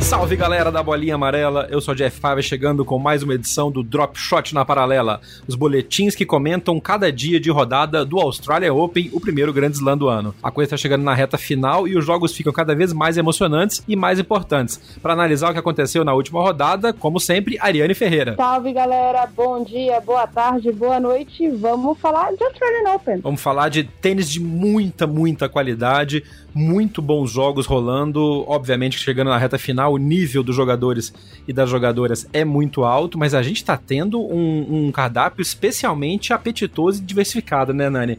Salve galera da Bolinha Amarela, eu sou Jeff Paiva chegando com mais uma edição do Drop Shot na Paralela, os boletins que comentam cada dia de rodada do Australia Open, o primeiro grande slam do ano. A coisa está chegando na reta final e os jogos ficam cada vez mais emocionantes e mais importantes. Para analisar o que aconteceu na última rodada, como sempre, Ariane Ferreira. Salve galera, bom dia, boa tarde, boa noite. Vamos falar de Australian Open. Vamos falar de tênis de muita, muita qualidade, muito bons jogos rolando, obviamente chegando na reta final o nível dos jogadores e das jogadoras é muito alto, mas a gente está tendo um, um, cardápio especialmente apetitoso e diversificado, né, Nani?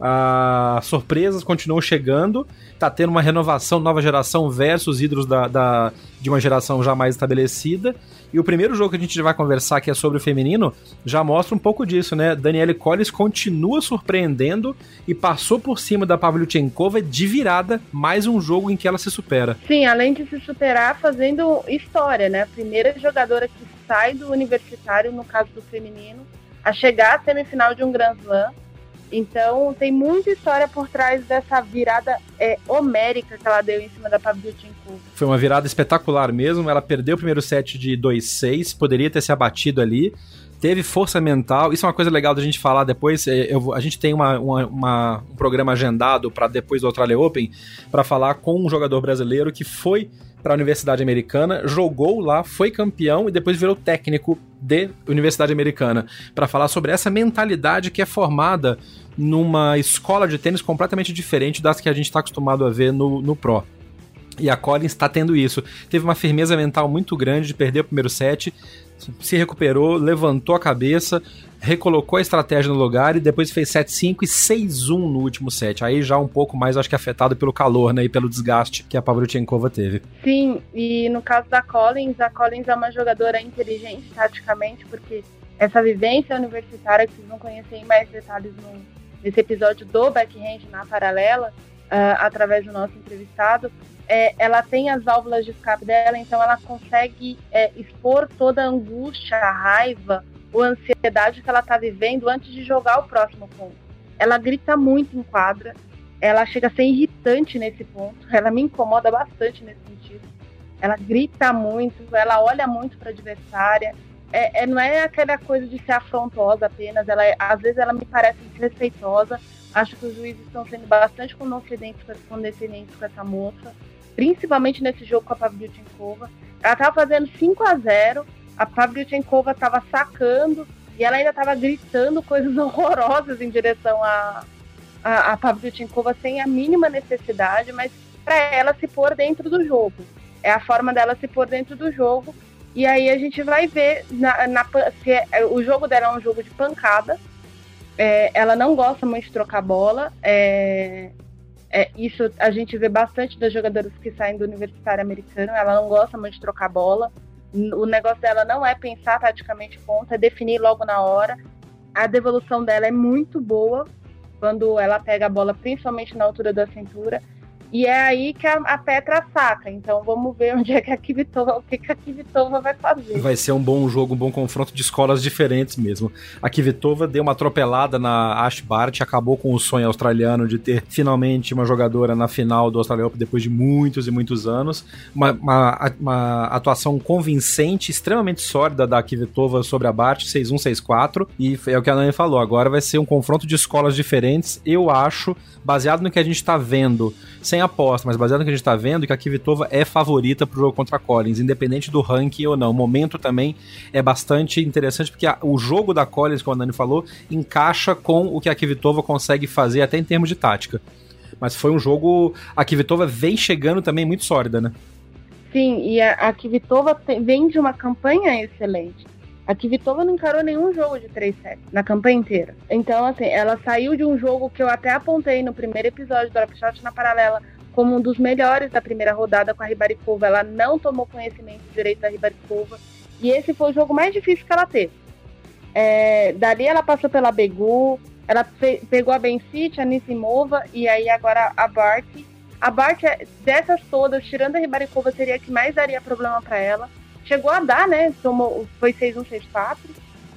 As surpresas continuam chegando, tá tendo uma renovação, nova geração versus ídolos da, da, de uma geração já mais estabelecida. E o primeiro jogo que a gente vai conversar, que é sobre o feminino, já mostra um pouco disso, né? Daniele Colles continua surpreendendo e passou por cima da Pavlyuchenkova de virada, mais um jogo em que ela se supera. Sim, além de se superar, fazendo história, né? A primeira jogadora que sai do universitário, no caso do feminino, a chegar à semifinal de um Grand Slam então tem muita história por trás dessa virada é, homérica que ela deu em cima da Pavlyuchenkova. Foi uma virada espetacular mesmo. Ela perdeu o primeiro set de 2-6, poderia ter se abatido ali. Teve força mental. Isso é uma coisa legal da gente falar depois. É, eu, a gente tem uma, uma, uma, um programa agendado para depois do Australia Open para falar com um jogador brasileiro que foi para a Universidade Americana, jogou lá, foi campeão e depois virou técnico de Universidade Americana, para falar sobre essa mentalidade que é formada numa escola de tênis completamente diferente das que a gente está acostumado a ver no, no Pro. E a Collins está tendo isso. Teve uma firmeza mental muito grande de perder o primeiro set, se recuperou, levantou a cabeça, recolocou a estratégia no lugar e depois fez 7-5 e 6-1 no último set. Aí já um pouco mais, acho que afetado pelo calor, né, e pelo desgaste que a Pavlyuchenkova teve. Sim, e no caso da Collins, a Collins é uma jogadora inteligente taticamente, porque essa vivência universitária que vocês vão conhecer em mais detalhes no, nesse episódio do backhand na paralela, uh, através do nosso entrevistado, é, ela tem as válvulas de escape dela, então ela consegue é, expor toda a angústia, a raiva, ou ansiedade que ela está vivendo antes de jogar o próximo ponto. Ela grita muito em quadra, ela chega a ser irritante nesse ponto, ela me incomoda bastante nesse sentido. Ela grita muito, ela olha muito para a adversária. É, é, não é aquela coisa de ser afrontosa apenas, ela é, às vezes ela me parece desrespeitosa. Acho que os juízes estão sendo bastante condescendentes com essa moça, principalmente nesse jogo com a Pavlyuchenkova. Ela estava fazendo 5 a 0 a Pavlyuchenkova estava sacando e ela ainda estava gritando coisas horrorosas em direção a, a, a Pavlyuchenkova sem a mínima necessidade, mas para ela se pôr dentro do jogo. É a forma dela se pôr dentro do jogo. E aí a gente vai ver na, na se é, o jogo dela é um jogo de pancada. É, ela não gosta muito de trocar bola. É, é, isso a gente vê bastante das jogadoras que saem do universitário americano. Ela não gosta muito de trocar bola. O negócio dela não é pensar taticamente ponto, é definir logo na hora. A devolução dela é muito boa quando ela pega a bola, principalmente na altura da cintura. E é aí que a, a, Petra saca. Então vamos ver onde é que a Kvitova, o que, que a Kvitova vai fazer. Vai ser um bom jogo, um bom confronto de escolas diferentes mesmo. A Kvitova deu uma atropelada na Ash Bart, acabou com o sonho australiano de ter finalmente uma jogadora na final do Australian Open depois de muitos e muitos anos. Uma, uma, uma atuação convincente, extremamente sólida da Kvitova sobre a Bart, 6-1, 6-4. E é o que a Nani falou, agora vai ser um confronto de escolas diferentes. Eu acho, baseado no que a gente está vendo, sem tem aposta, mas baseado no que a gente tá vendo, que a Kvitova é favorita pro jogo contra a Collins, independente do ranking ou não. O momento também é bastante interessante, porque a, o jogo da Collins, como a Nani falou, encaixa com o que a Kvitova consegue fazer, até em termos de tática. Mas foi um jogo. A Kvitova vem chegando também muito sólida, né? Sim, e a, a Kvitova vem de uma campanha excelente. A Kvitova não encarou nenhum jogo de 3 sets na campanha inteira. Então, assim, ela saiu de um jogo que eu até apontei no primeiro episódio do Drop Shot na paralela como um dos melhores da primeira rodada com a Ribaricova. Ela não tomou conhecimento direito da Ribaricova. E esse foi o jogo mais difícil que ela teve. É, dali ela passou pela Begu, ela pegou a Bencite, a Nisimova e aí agora a Bart. A Bart, dessas todas, tirando a Ribaricova, seria a que mais daria problema para ela chegou a dar, né? Tomou, foi 6-1, 6-4.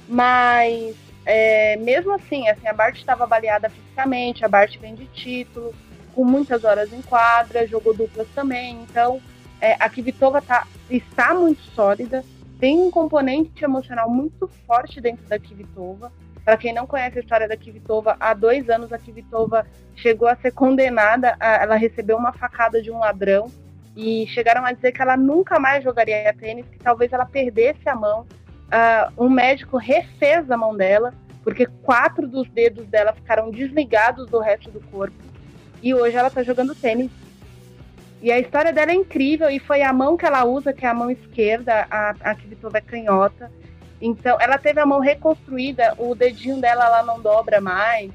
Mas é, mesmo assim, assim, a Bart estava avaliada fisicamente, a Bart vem de título, com muitas horas em quadra, jogou duplas também. Então, é, a Kvitova tá, está muito sólida, tem um componente emocional muito forte dentro da Kvitova. Para quem não conhece a história da Kvitova, há dois anos a Kvitova chegou a ser condenada, a, ela recebeu uma facada de um ladrão e chegaram a dizer que ela nunca mais jogaria tênis, que talvez ela perdesse a mão. Uh, um médico refez a mão dela, porque quatro dos dedos dela ficaram desligados do resto do corpo. E hoje ela está jogando tênis. E a história dela é incrível, e foi a mão que ela usa, que é a mão esquerda, a, a Kvitova é canhota. Então, ela teve a mão reconstruída, o dedinho dela lá não dobra mais.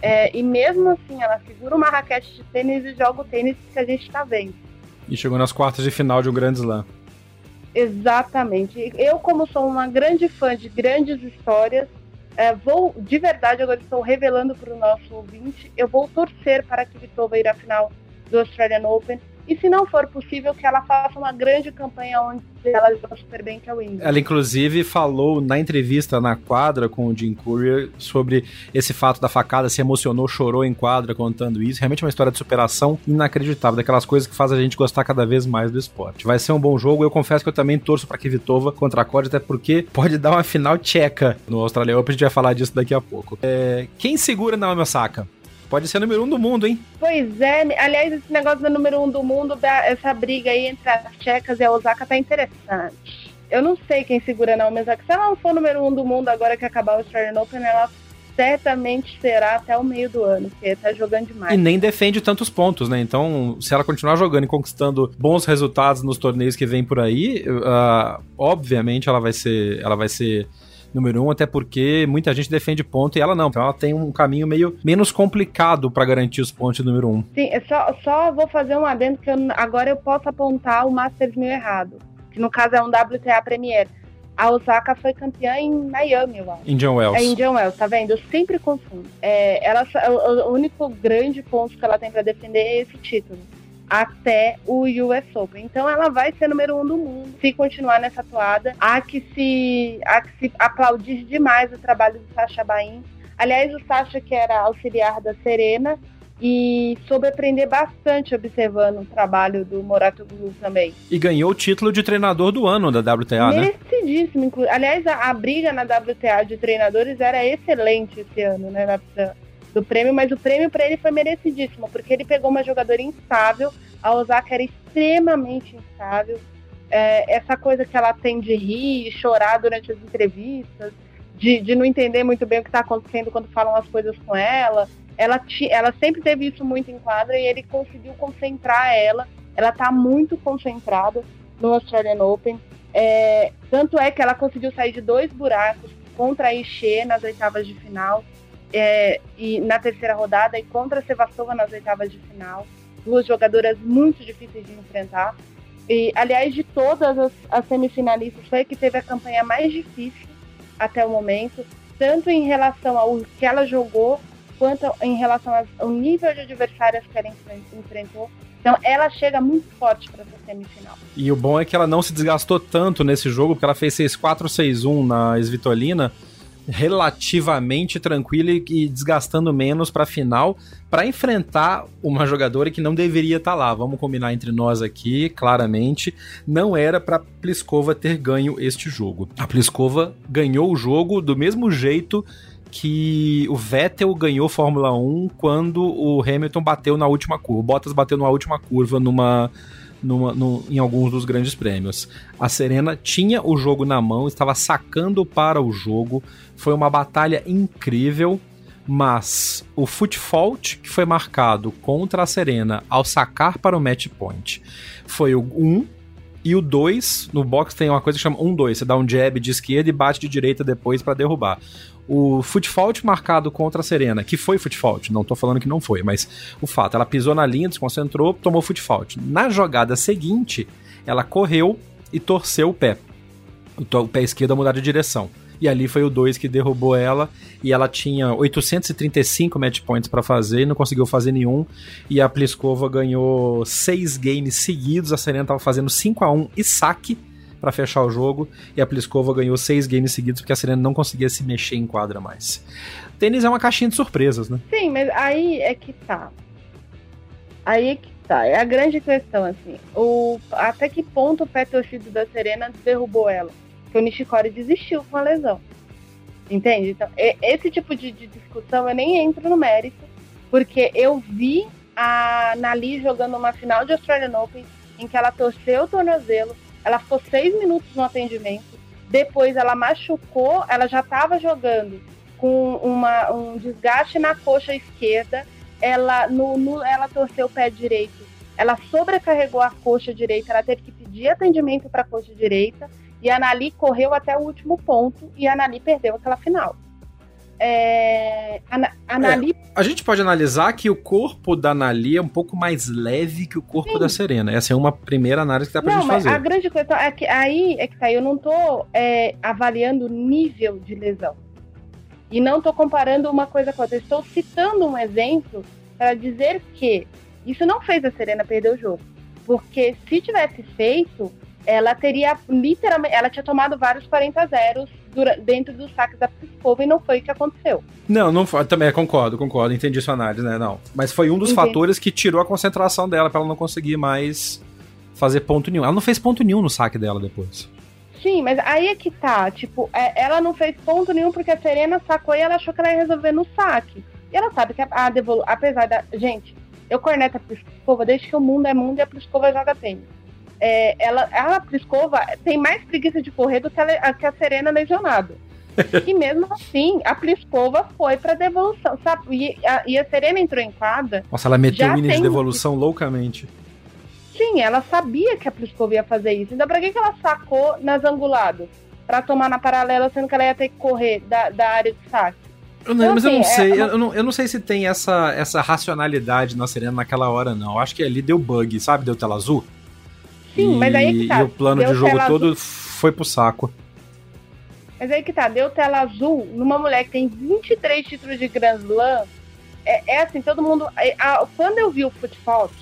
É, e mesmo assim, ela segura uma raquete de tênis e joga o tênis que a gente está vendo. E chegou nas quartas de final de um grande slam. Exatamente. Eu, como sou uma grande fã de grandes histórias, é, vou, de verdade, agora estou revelando para o nosso ouvinte, eu vou torcer para que Vitova ir à final do Australian Open e se não for possível, que ela faça uma grande campanha onde ela joga super bem, que é o Wimbledon. Ela, inclusive, falou na entrevista na quadra com o Jim Courier sobre esse fato da facada, se emocionou, chorou em quadra contando isso. Realmente é uma história de superação inacreditável, daquelas coisas que faz a gente gostar cada vez mais do esporte. Vai ser um bom jogo, eu confesso que eu também torço para Kvitova contra a até porque pode dar uma final tcheca no Australian Open, a gente vai falar disso daqui a pouco. É, quem segura Naomi Osaka? Pode ser número um do mundo, hein? Pois é. Aliás, esse negócio do número um do mundo, essa briga aí entre as tchecas e a Osaka tá interessante. Eu não sei quem segura não, mas se ela não for número um do mundo agora que acabar o Australian Open, ela certamente será até o meio do ano, porque tá jogando demais. E nem defende tantos pontos, né? Então, se ela continuar jogando e conquistando bons resultados nos torneios que vem por aí, uh, obviamente ela vai ser, ela vai ser número um, até porque muita gente defende ponto e ela não. Então ela tem um caminho meio menos complicado para garantir os pontos número um. Sim, eu só, só vou fazer um adendo que eu, agora eu posso apontar o Masters meio errado. Que no caso é um WTA Premier. A Osaka foi campeã em Miami, eu acho. Indian Wells. É Indian Wells, tá vendo? Eu sempre confundo. É, ela, o, o único grande ponto que ela tem para defender é esse título até o US Open. Então ela vai ser número um do mundo se continuar nessa toada. Há que se, há que se aplaudir demais o trabalho do Sacha Bain. Aliás, o Sacha que era auxiliar da Serena e soube aprender bastante observando o trabalho do Morato Glu também. E ganhou o título de treinador do ano da WTA, né? Merecidíssimo. Né? Aliás, a, a, briga na WTA de treinadores era excelente esse ano, né? Na, do prêmio, mas o prêmio para ele foi merecidíssimo, porque ele pegou uma jogadora instável, a Osaka era extremamente instável. É, essa coisa que ela tem de rir e chorar durante as entrevistas, de, de não entender muito bem o que está acontecendo quando falam as coisas com ela. Ela, ti, ela sempre teve isso muito em quadra e ele conseguiu concentrar ela. Ela está muito concentrada no Australian Open. É, tanto é que ela conseguiu sair de dois buracos contra a Ixê nas oitavas de final é, e na terceira rodada e contra a Sevastova nas oitavas de final. Duas jogadoras muito difíceis de enfrentar. E, aliás, de todas as, as semifinalistas, foi a que teve a campanha mais difícil até o momento, tanto em relação ao que ela jogou, quanto em relação ao nível de adversárias que ela enfrentou. Então ela chega muito forte para essa semifinal. E o bom é que ela não se desgastou tanto nesse jogo, porque ela fez 6-4, 6-1 na Svitolina relativamente tranquila e desgastando menos para a final para enfrentar uma jogadora que não deveria estar tá lá. Vamos combinar entre nós aqui, claramente, não era para Pliskova ter ganho este jogo. A Pliskova ganhou o jogo do mesmo jeito que o Vettel ganhou Fórmula 1 quando o Hamilton bateu na última curva. O Bottas bateu na última curva numa, numa, num, em alguns dos grandes prêmios. A Serena tinha o jogo na mão, estava sacando para o jogo. Foi uma batalha incrível, mas o foot fault que foi marcado contra a Serena ao sacar para o match point foi o 1 e o 2, no box tem uma coisa que chama 1-2. Você dá um jab de esquerda e bate de direita depois para derrubar. O fault marcado contra a Serena, que foi fault, não tô falando que não foi, mas o fato, ela pisou na linha, desconcentrou, tomou fault. Na jogada seguinte, ela correu e torceu o pé. O pé esquerdo a mudar de direção e ali foi o 2 que derrubou ela, e ela tinha 835 match points para fazer e não conseguiu fazer nenhum, e a Pliskova ganhou 6 games seguidos, a Serena tava fazendo 5 a 1 e saque para fechar o jogo, e a Pliskova ganhou 6 games seguidos porque a Serena não conseguia se mexer em quadra mais. Tênis é uma caixinha de surpresas, né? Sim, mas aí é que tá. Aí é que tá. É a grande questão, assim. O, até que ponto o pé torcido da Serena derrubou ela? Que o Nishikori desistiu com a lesão. Entende? Então, esse tipo de, de, discussão eu nem entro no mérito, porque eu vi a Nali jogando uma final de Australian Open em que ela torceu o tornozelo, ela ficou seis minutos no atendimento, depois ela machucou, ela já estava jogando com uma, um desgaste na coxa esquerda, ela, no, no, ela torceu o pé direito, ela sobrecarregou a coxa direita, ela teve que pedir atendimento para a coxa direita, e a Nali correu até o último ponto e a Nali perdeu aquela final. É, a, a, Nali... É, a gente pode analisar que o corpo da Nali é um pouco mais leve que o corpo Sim. da Serena. Essa é uma primeira análise que dá pra não, gente fazer. A grande coisa é que aí é que tá, eu não tô é, avaliando o nível de lesão. E não tô comparando uma coisa com outra. Eu estou citando um exemplo para dizer que isso não fez a Serena perder o jogo. Porque se tivesse feito, ela teria literalmente, ela tinha tomado vários 40 zeros dentro dos saques da Pliskova e não foi o que aconteceu. Não, não foi, também concordo, concordo, entendi sua análise, né? Não, mas foi um dos entendi. fatores que tirou a concentração dela para ela não conseguir mais fazer ponto nenhum. Ela não fez ponto nenhum no saque dela depois. Sim, mas aí é que tá, tipo, é, ela não fez ponto nenhum porque a Serena sacou e ela achou que ela ia resolver no saque. E ela sabe que a, a apesar da. Gente, eu corneto a Pliskova desde que o mundo é mundo e a Pliskova joga tênis é, ela, a Pliskova tem mais preguiça de correr do que a, que a Serena lesionada. e mesmo assim, a Pliskova foi para devolução, sabe? E a, e a, Serena entrou em quadra. Nossa, ela meteu o mini de devolução loucamente. Sim, ela sabia que a Pliskova ia fazer isso. Então, pra que, que ela sacou nas anguladas? Pra tomar na paralela, sendo que ela ia ter que correr da, da área de saque. Eu não, então, mas assim, eu não sei, é eu, não, eu não sei se tem essa, essa racionalidade na Serena naquela hora, não. Eu acho que ali deu bug, sabe? Deu tela azul. Sim, e, mas aí que tá. E o plano deu de jogo todo azul. foi pro saco. Mas aí que tá, deu tela azul numa mulher que tem 23 títulos de Grand Slam. É, é assim, todo mundo. É, a, quando eu vi o fault,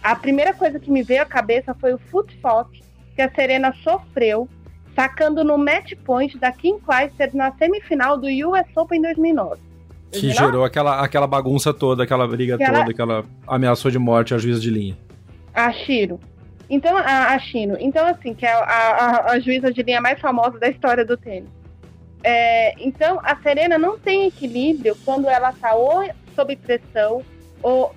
a primeira coisa que me veio à cabeça foi o fault que a Serena sofreu sacando no match point da Kim Clijsters na semifinal do US Open 2009. Que gerou aquela, aquela bagunça toda, aquela briga aquela... toda, aquela ameaçou de morte a juíza de linha. A Shiro. Então, a, a Chino, então assim, que é a, a, a, juíza de linha mais famosa da história do tênis. É, então, a Serena não tem equilíbrio quando ela está ou sob pressão, ou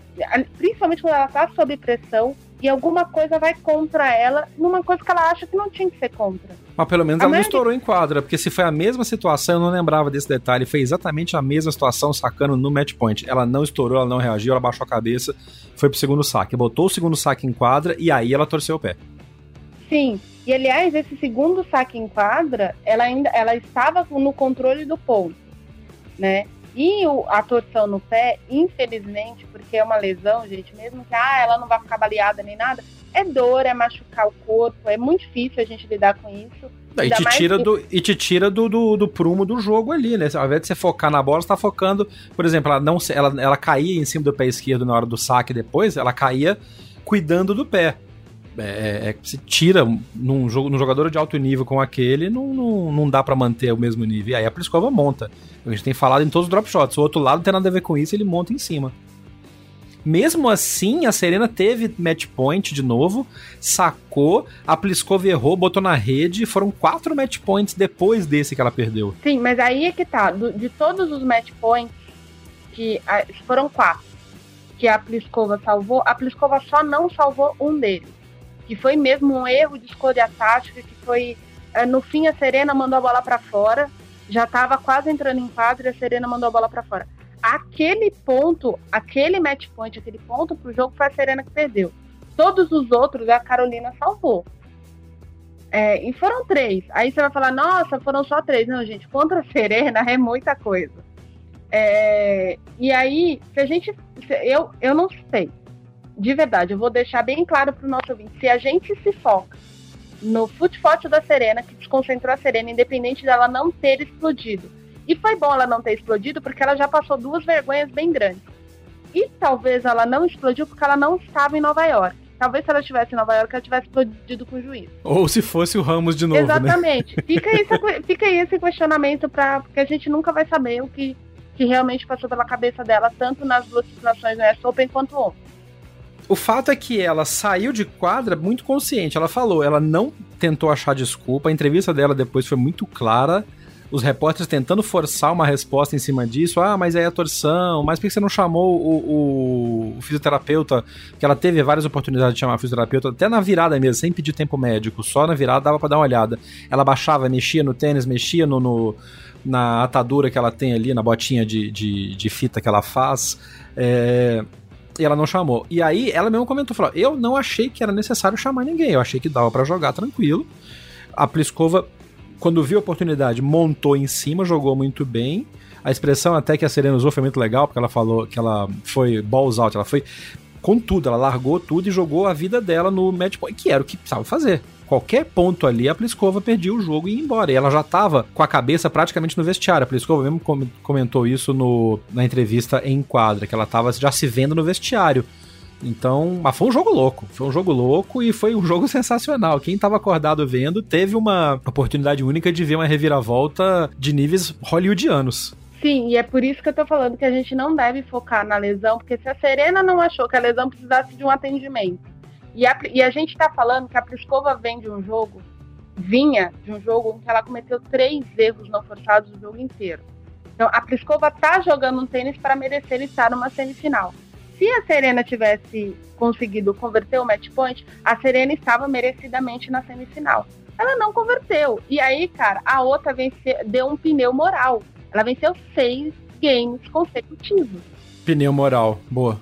principalmente quando ela está sob pressão e alguma coisa vai contra ela numa coisa que ela acha que não tinha que ser contra. Mas pelo menos a ela maioria... não estourou em quadra, porque se foi a mesma situação, eu não lembrava desse detalhe, foi exatamente a mesma situação sacando no match point. Ela não estourou, ela não reagiu, ela baixou a cabeça, foi pro segundo saque, botou o segundo saque em quadra e aí ela torceu o pé. Sim, e aliás, esse segundo saque em quadra, ela ainda ela estava no controle do ponto, né? E o, a torção no pé, infelizmente, porque é uma lesão, gente, mesmo que ah, ela não vai ficar baleada nem nada, é dor, é machucar o corpo, é muito difícil a gente lidar com isso. E te, tira que... do, e te tira do, do, do, prumo do jogo ali, né? Ao invés de você focar na bola, você tá focando. Por exemplo, ela não ela, ela caía em cima do pé esquerdo na hora do saque depois, ela caía cuidando do pé. É, é, se tira num, jogo, num jogador de alto nível com aquele, não, não, não dá para manter o mesmo nível. E aí a Pliskova monta. A gente tem falado em todos os drop shots. O outro lado não tem nada a ver com isso, ele monta em cima. Mesmo assim, a Serena teve match point de novo, sacou, a Pliskova errou, botou na rede, foram quatro match points depois desse que ela perdeu. Sim, mas aí é que tá, do, de todos os match points, que foram quatro, que a Pliskova salvou, a Pliskova só não salvou um deles, que foi mesmo um erro de escolha tática, que foi, é, no fim a Serena mandou a bola para fora, já estava quase entrando em quadro e a Serena mandou a bola para fora aquele ponto, aquele match point, aquele ponto pro jogo foi a Serena que perdeu. Todos os outros a Carolina salvou. É, e foram três. Aí você vai falar, nossa, foram só três. Não, gente, contra a Serena é muita coisa. É, e aí, se a gente. Eu, eu não sei. De verdade, eu vou deixar bem claro para o nosso ouvinte. Se a gente se foca no foot da Serena, que desconcentrou a Serena, independente dela não ter explodido e foi bom ela não ter explodido, porque ela já passou duas vergonhas bem grandes. E talvez ela não explodiu porque ela não estava em Nova York. Talvez se ela estivesse em Nova York, ela tivesse explodido com o juiz. Ou se fosse o Ramos de novo, né? Exatamente. Né? Fica, esse, fica aí esse questionamento, pra, porque a gente nunca vai saber o que, que realmente passou pela cabeça dela, tanto nas duas situações no US Open quanto ontem. O fato é que ela saiu de quadra muito consciente. Ela falou, ela não tentou achar desculpa. A entrevista dela depois foi muito clara os repórteres tentando forçar uma resposta em cima disso. Ah, mas aí a torção, mas por que você não chamou o, o, o, fisioterapeuta? Que ela teve várias oportunidades de chamar o fisioterapeuta, até na virada mesmo, sem pedir tempo médico, só na virada dava pra dar uma olhada. Ela baixava, mexia no tênis, mexia no, no na atadura que ela tem ali, na botinha de, de, de fita que ela faz. É, e ela não chamou. E aí ela mesmo comentou, falou: "Eu não achei que era necessário chamar ninguém, eu achei que dava para jogar tranquilo". A Pliskova quando viu a oportunidade, montou em cima, jogou muito bem. A expressão até que a Serena usou foi muito legal, porque ela falou que ela foi balls out, ela foi com tudo, ela largou tudo e jogou a vida dela no match point, que era o que precisava fazer. Qualquer ponto ali, a Pliskova perdia o jogo e ia embora. E ela já estava com a cabeça praticamente no vestiário. A Pliskova mesmo comentou isso no, na entrevista em quadra, que ela estava já se vendo no vestiário. Então, mas foi um jogo louco. Foi um jogo louco e foi um jogo sensacional. Quem estava acordado vendo teve uma oportunidade única de ver uma reviravolta de níveis hollywoodianos. Sim, e é por isso que eu tô falando que a gente não deve focar na lesão, porque se a Serena não achou que a lesão precisasse de um atendimento, e a, e a gente tá falando que a Pliskova vem de um jogo, vinha de um jogo em que ela cometeu três erros não forçados o jogo inteiro. Então, a Pliskova tá jogando um tênis para merecer estar numa semifinal. Se a Serena tivesse conseguido converter o match point, a Serena estava merecidamente na semifinal. Ela não converteu. E aí, cara, a outra venceu, deu um pneu moral. Ela venceu seis games consecutivos. Pneu moral, boa.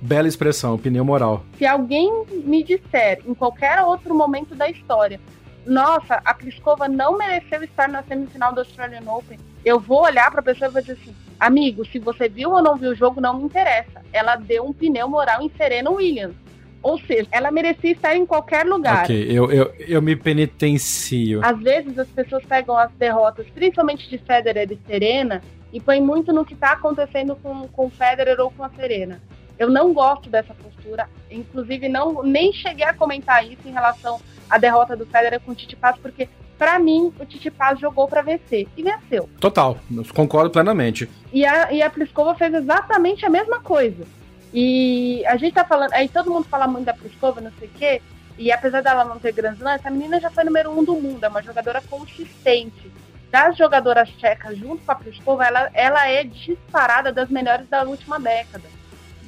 Bela expressão, pneu moral. Se alguém me disser em qualquer outro momento da história, nossa, a Pliskova não mereceu estar na semifinal do Australian Open, eu vou olhar para a pessoa e vou dizer assim: amigo, se você viu ou não viu o jogo, não me interessa. Ela deu um pneu moral em Serena Williams. Ou seja, ela merecia estar em qualquer lugar. Ok, eu, eu, eu me penitencio. Às vezes as pessoas pegam as derrotas, principalmente de Federer e Serena, e põem muito no que está acontecendo com, com Federer ou com a Serena. Eu não gosto dessa postura, inclusive não nem cheguei a comentar isso em relação à derrota do Federer com o Titi Paz, porque para mim, o Titi Paz jogou para vencer e venceu. Total, concordo plenamente. E a, e a Pliskova fez exatamente a mesma coisa. E a gente tá falando, aí todo mundo fala muito da Pliskova, não sei o quê, e apesar dela não ter grandes lances, essa menina já foi número um do mundo, é uma jogadora consistente. Das jogadoras tchecas junto com a Pliskova, ela, ela é disparada das melhores da última década.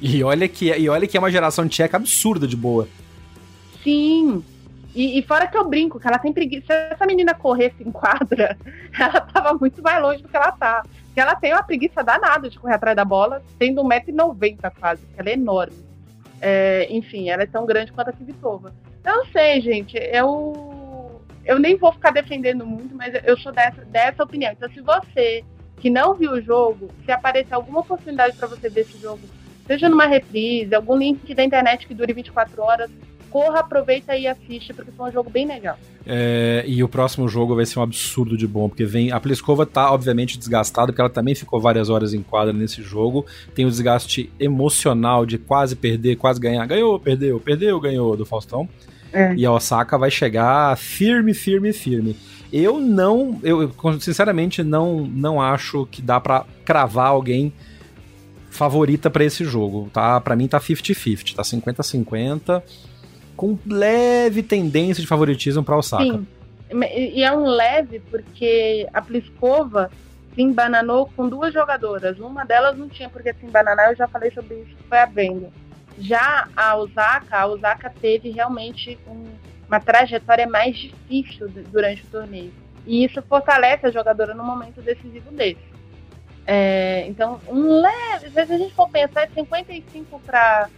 E olha que, e olha que é uma geração tcheca absurda de boa. Sim, e, e, fora que eu brinco, que ela tem preguiça. Se essa menina corresse em quadra, ela tava muito mais longe do que ela tá. Porque ela tem uma preguiça danada de correr atrás da bola, tendo 1,90m quase, que ela é enorme. É, enfim, ela é tão grande quanto a Kvitova. Eu não sei, gente. Eu, eu nem vou ficar defendendo muito, mas eu sou dessa, dessa opinião. Então, se você que não viu o jogo, se aparecer alguma oportunidade para você ver esse jogo, seja numa reprise, algum link da internet que dure 24 horas, corra, aproveita e assiste, porque foi um jogo bem legal. É, e o próximo jogo vai ser um absurdo de bom, porque vem. A Pliskova tá, obviamente, desgastada, porque ela também ficou várias horas em quadra nesse jogo. Tem o desgaste emocional de quase perder, quase ganhar. Ganhou, perdeu, perdeu, ganhou do Faustão. É. E a Osaka vai chegar firme, firme, firme. Eu não, eu sinceramente não, não acho que dá para cravar alguém favorita para esse jogo, tá? Para mim tá 50-50, tá 50-50 com leve tendência de favoritismo para Osaka. Sim. E é um leve porque a Pliskova se embananou com duas jogadoras. Uma delas não tinha porque se embananar, eu já falei sobre isso, foi a Brenda. Já a Osaka, a Osaka teve realmente um, uma trajetória mais difícil durante o torneio. E isso fortalece a jogadora no momento decisivo desse. É, então, um leve, às vezes a gente for pensar, é 55 para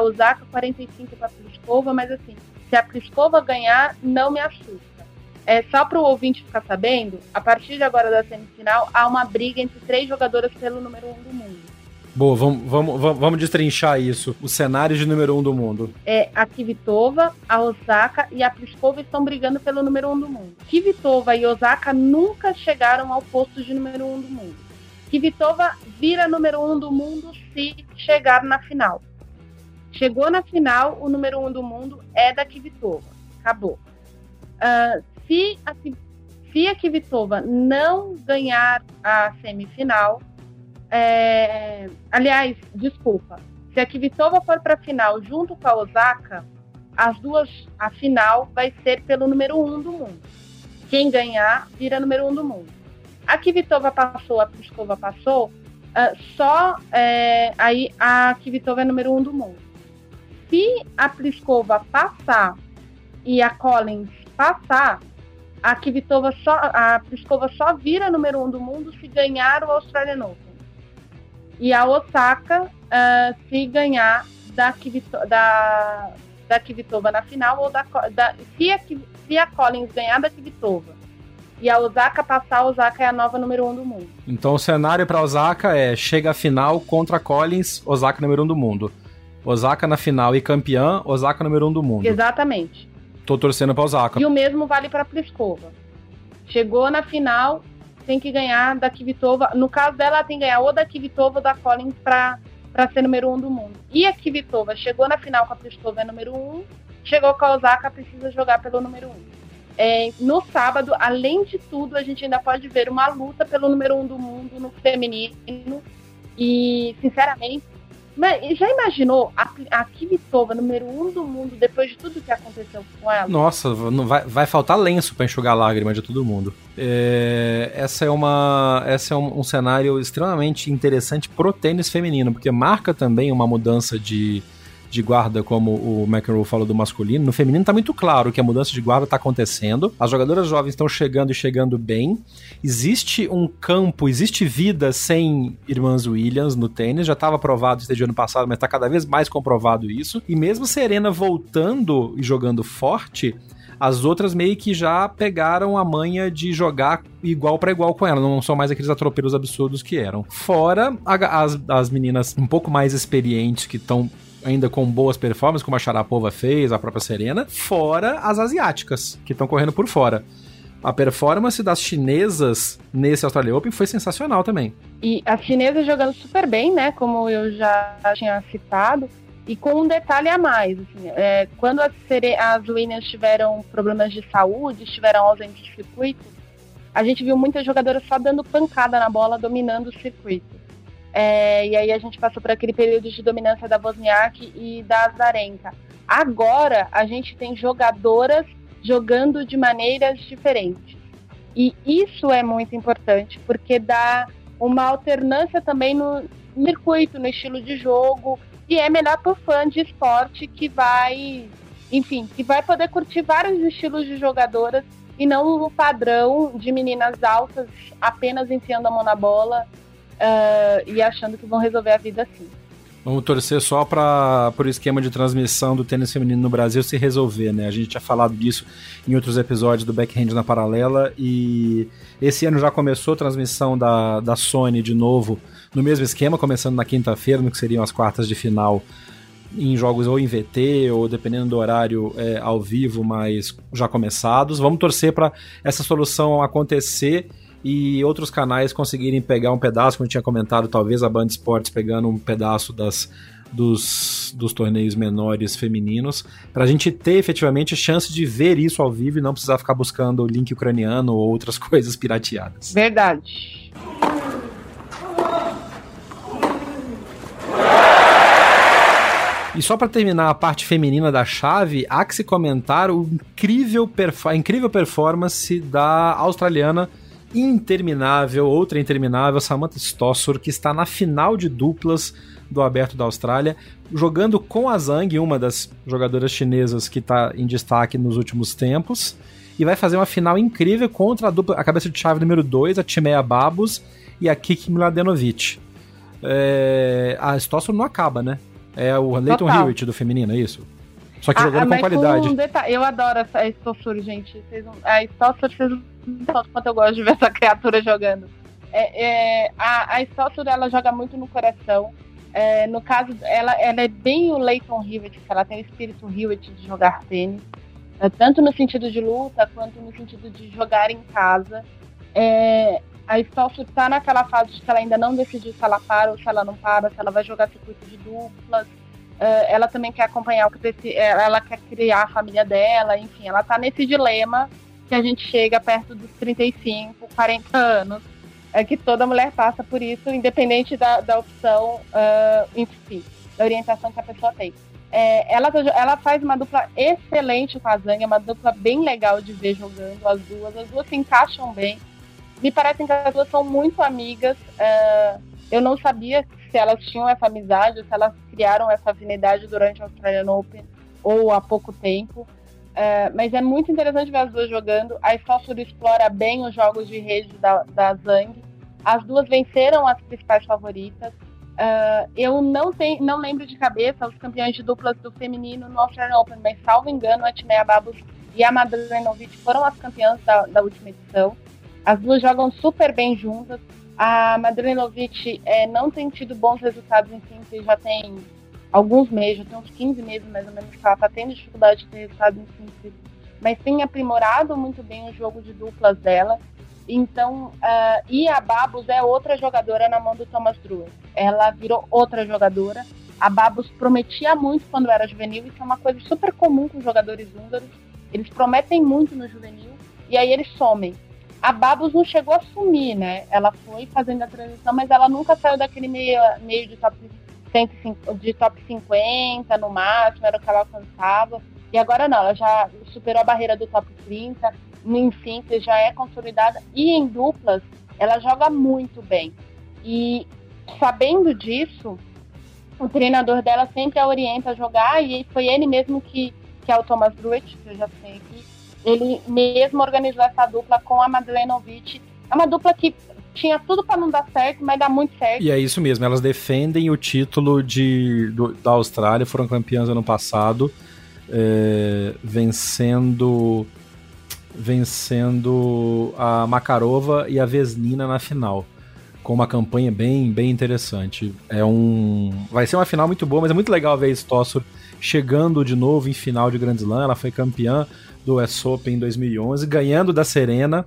Osaka, 45 para Pliskova, mas assim, se a Pliskova ganhar, não me assusta. É, só para o ouvinte ficar sabendo, a partir de agora da semifinal, há uma briga entre três jogadoras pelo número um do mundo. Boa, vamos, vamos, vamos destrinchar isso. O cenário de número um do mundo. É, a Kvitova, a Osaka e a Pliskova estão brigando pelo número um do mundo. Kvitova e Osaka nunca chegaram ao posto de número um do mundo. Kvitova vira número um do mundo se chegar na final. Chegou na final, o número um do mundo é da Kvitova. Acabou. Uh, se, a, se a Kvitova não ganhar a semifinal, é, aliás, desculpa, se a Kvitova for para a final junto com a Osaka, as duas, a final vai ser pelo número um do mundo. Quem ganhar vira número um do mundo. A Kvitova passou, a Pliskova passou, uh, só é, aí a Kvitova é número um do mundo. Se a Pliskova passar e a Collins passar, a Kvitova só, a Pliskova só vira número um do mundo se ganhar o Australian Open. E a Osaka uh, se ganhar da, Kvitova, da, da na final ou da, da se, a, se a Collins ganhar da Kvitova e a Osaka passar, a Osaka é a nova número um do mundo. Então o cenário para Osaka é chega a final contra a Collins, Osaka número um do mundo. Osaka na final e campeã, Osaka número um do mundo. Exatamente. Tô torcendo pra Osaka. E o mesmo vale pra Pliskova. Chegou na final, tem que ganhar da Kvitova. No caso dela, ela tem que ganhar ou da Kvitova ou da Collins pra, pra ser número um do mundo. E a Kvitova chegou na final com a Pliskova, é número um. Chegou com a Osaka, precisa jogar pelo número um. É, no sábado, além de tudo, a gente ainda pode ver uma luta pelo número um do mundo no feminino. E, sinceramente, já imaginou a, a Kvitova, número um do mundo, depois de tudo que aconteceu com ela? Nossa, não vai, vai faltar lenço para enxugar lágrimas de todo mundo. É, essa é uma, essa é um, um cenário extremamente interessante pro tênis feminino, porque marca também uma mudança de de guarda, como o McEnroe falou do masculino, no feminino tá muito claro que a mudança de guarda tá acontecendo. As jogadoras jovens estão chegando e chegando bem. Existe um campo, existe vida sem irmãs Williams no tênis. Já estava provado desde o ano passado, mas tá cada vez mais comprovado isso. E mesmo Serena voltando e jogando forte, as outras meio que já pegaram a manha de jogar igual para igual com ela, não são mais aqueles atropelos absurdos que eram. Fora a, as, as meninas um pouco mais experientes que estão ainda com boas performances, como a Sharapova fez, a própria Serena, fora as asiáticas, que estão correndo por fora. A performance das chinesas nesse Australia Open foi sensacional também. E as chinesas jogando super bem, né? Como eu já tinha citado. E com um detalhe a mais, assim, é, quando as, as Williams tiveram problemas de saúde, estiveram ausentes do circuito, a gente viu muitas jogadoras só dando pancada na bola, dominando o circuito. É, e aí a gente passou por aquele período de dominância da Wozniak e da Azarenka. Agora a gente tem jogadoras jogando de maneiras diferentes. E isso é muito importante, porque dá uma alternância também no circuito, no estilo de jogo, e é melhor para o fã de esporte que vai, enfim, que vai poder curtir vários estilos de jogadoras e não o padrão de meninas altas apenas enfiando a mão na bola uh, e achando que vão resolver a vida assim. Vamos torcer só para o esquema de transmissão do tênis feminino no Brasil se resolver, né? A gente tinha falado disso em outros episódios do Backhand na Paralela e esse ano já começou a transmissão da, da Sony de novo no mesmo esquema, começando na quinta-feira, no que seriam as quartas de final em jogos ou em VT ou dependendo do horário é, ao vivo, mas já começados. Vamos torcer para essa solução acontecer e outros canais conseguirem pegar um pedaço, como eu tinha comentado, talvez a Band Esportes pegando um pedaço das, dos, dos torneios menores femininos, para a gente ter efetivamente chance de ver isso ao vivo e não precisar ficar buscando o link ucraniano ou outras coisas pirateadas. Verdade. E só para terminar a parte feminina da chave, há que se comentar o incrível a incrível performance da australiana interminável, outra interminável, Samantha Stossur, que está na final de duplas do Aberto da Austrália, jogando com a Zhang, uma das jogadoras chinesas que está em destaque nos últimos tempos, e vai fazer uma final incrível contra a dupla, a cabeça de chave número 2, a Timea Babos e a Kiki Mladenovic. É, a Stossur não acaba, né? É o Leighton Hewitt do feminino, é isso? Só que ah, jogando com qualidade. Um eu adoro essa Stossur, gente. a Stossur fez um quanto eu gosto de ver essa criatura jogando. É, é, a, a Stossur, ela joga muito no coração. É, no caso, ela, ela é bem o Leighton Hewitt, ela tem o espírito Hewitt de jogar tênis. É, tanto no sentido de luta, quanto no sentido de jogar em casa. É, a Stossur está naquela fase de que ela ainda não decidiu se ela para ou se ela não para, se ela vai jogar circuito de duplas. Uh, ela também quer acompanhar o que ela quer criar a família dela, enfim, ela está nesse dilema que a gente chega perto dos 35, 40 anos, é que toda mulher passa por isso, independente da, da opção, uh, enfim, da orientação que a pessoa tem. É, ela, ela faz uma dupla excelente com a Zang, é uma dupla bem legal de ver jogando as duas. As duas se encaixam bem. Me parecem que as duas são muito amigas. Uh, eu não sabia se elas tinham essa amizade, se elas criaram essa afinidade durante o Australian Open ou há pouco tempo. É, mas é muito interessante ver as duas jogando. A Stossur explora bem os jogos de rede da, da Zang. As duas venceram as principais favoritas. Uh, eu não, tenho, não lembro de cabeça os campeões de duplas do feminino no Australian Open, mas salvo engano, a Timea Babos e a Madalenovic foram as campeãs da, da, última edição. As duas jogam super bem juntas. A Madalenovic é, não tem tido bons resultados em simples, já tem alguns meses, já tem uns 15 meses mais ou menos que ela está tendo dificuldade de ter resultado em simples, mas tem aprimorado muito bem o jogo de duplas dela. Então, uh, e a Babos é outra jogadora na mão do Thomas Druer. Ela virou outra jogadora. A Babos prometia muito quando era juvenil, isso é uma coisa super comum com jogadores húngaros. Eles prometem muito no juvenil e aí eles somem. A Babos não chegou a sumir, né? Ela foi fazendo a transição, mas ela nunca saiu daquele meio, meio de top de top 50 no máximo, era o que ela alcançava. E agora não, ela já superou a barreira do top 30, em simples já é consolidada. E em duplas, ela joga muito bem. E sabendo disso, o treinador dela sempre a orienta a jogar, e foi ele mesmo que, que é o Thomas Druitt, que eu já sei aqui, ele mesmo organizou essa dupla com a Madlenovic. É uma dupla que tinha tudo para não dar certo, mas dá muito certo. E é isso mesmo, elas defendem o título de, do, da Austrália, foram campeãs ano passado, é, vencendo vencendo a Makarova e a Vesnina na final. Com uma campanha bem, bem interessante. É um. Vai ser uma final muito boa, mas é muito legal ver a Stossur chegando de novo em final de Grand Slam. Ela foi campeã do US Open em 2011, ganhando da Serena.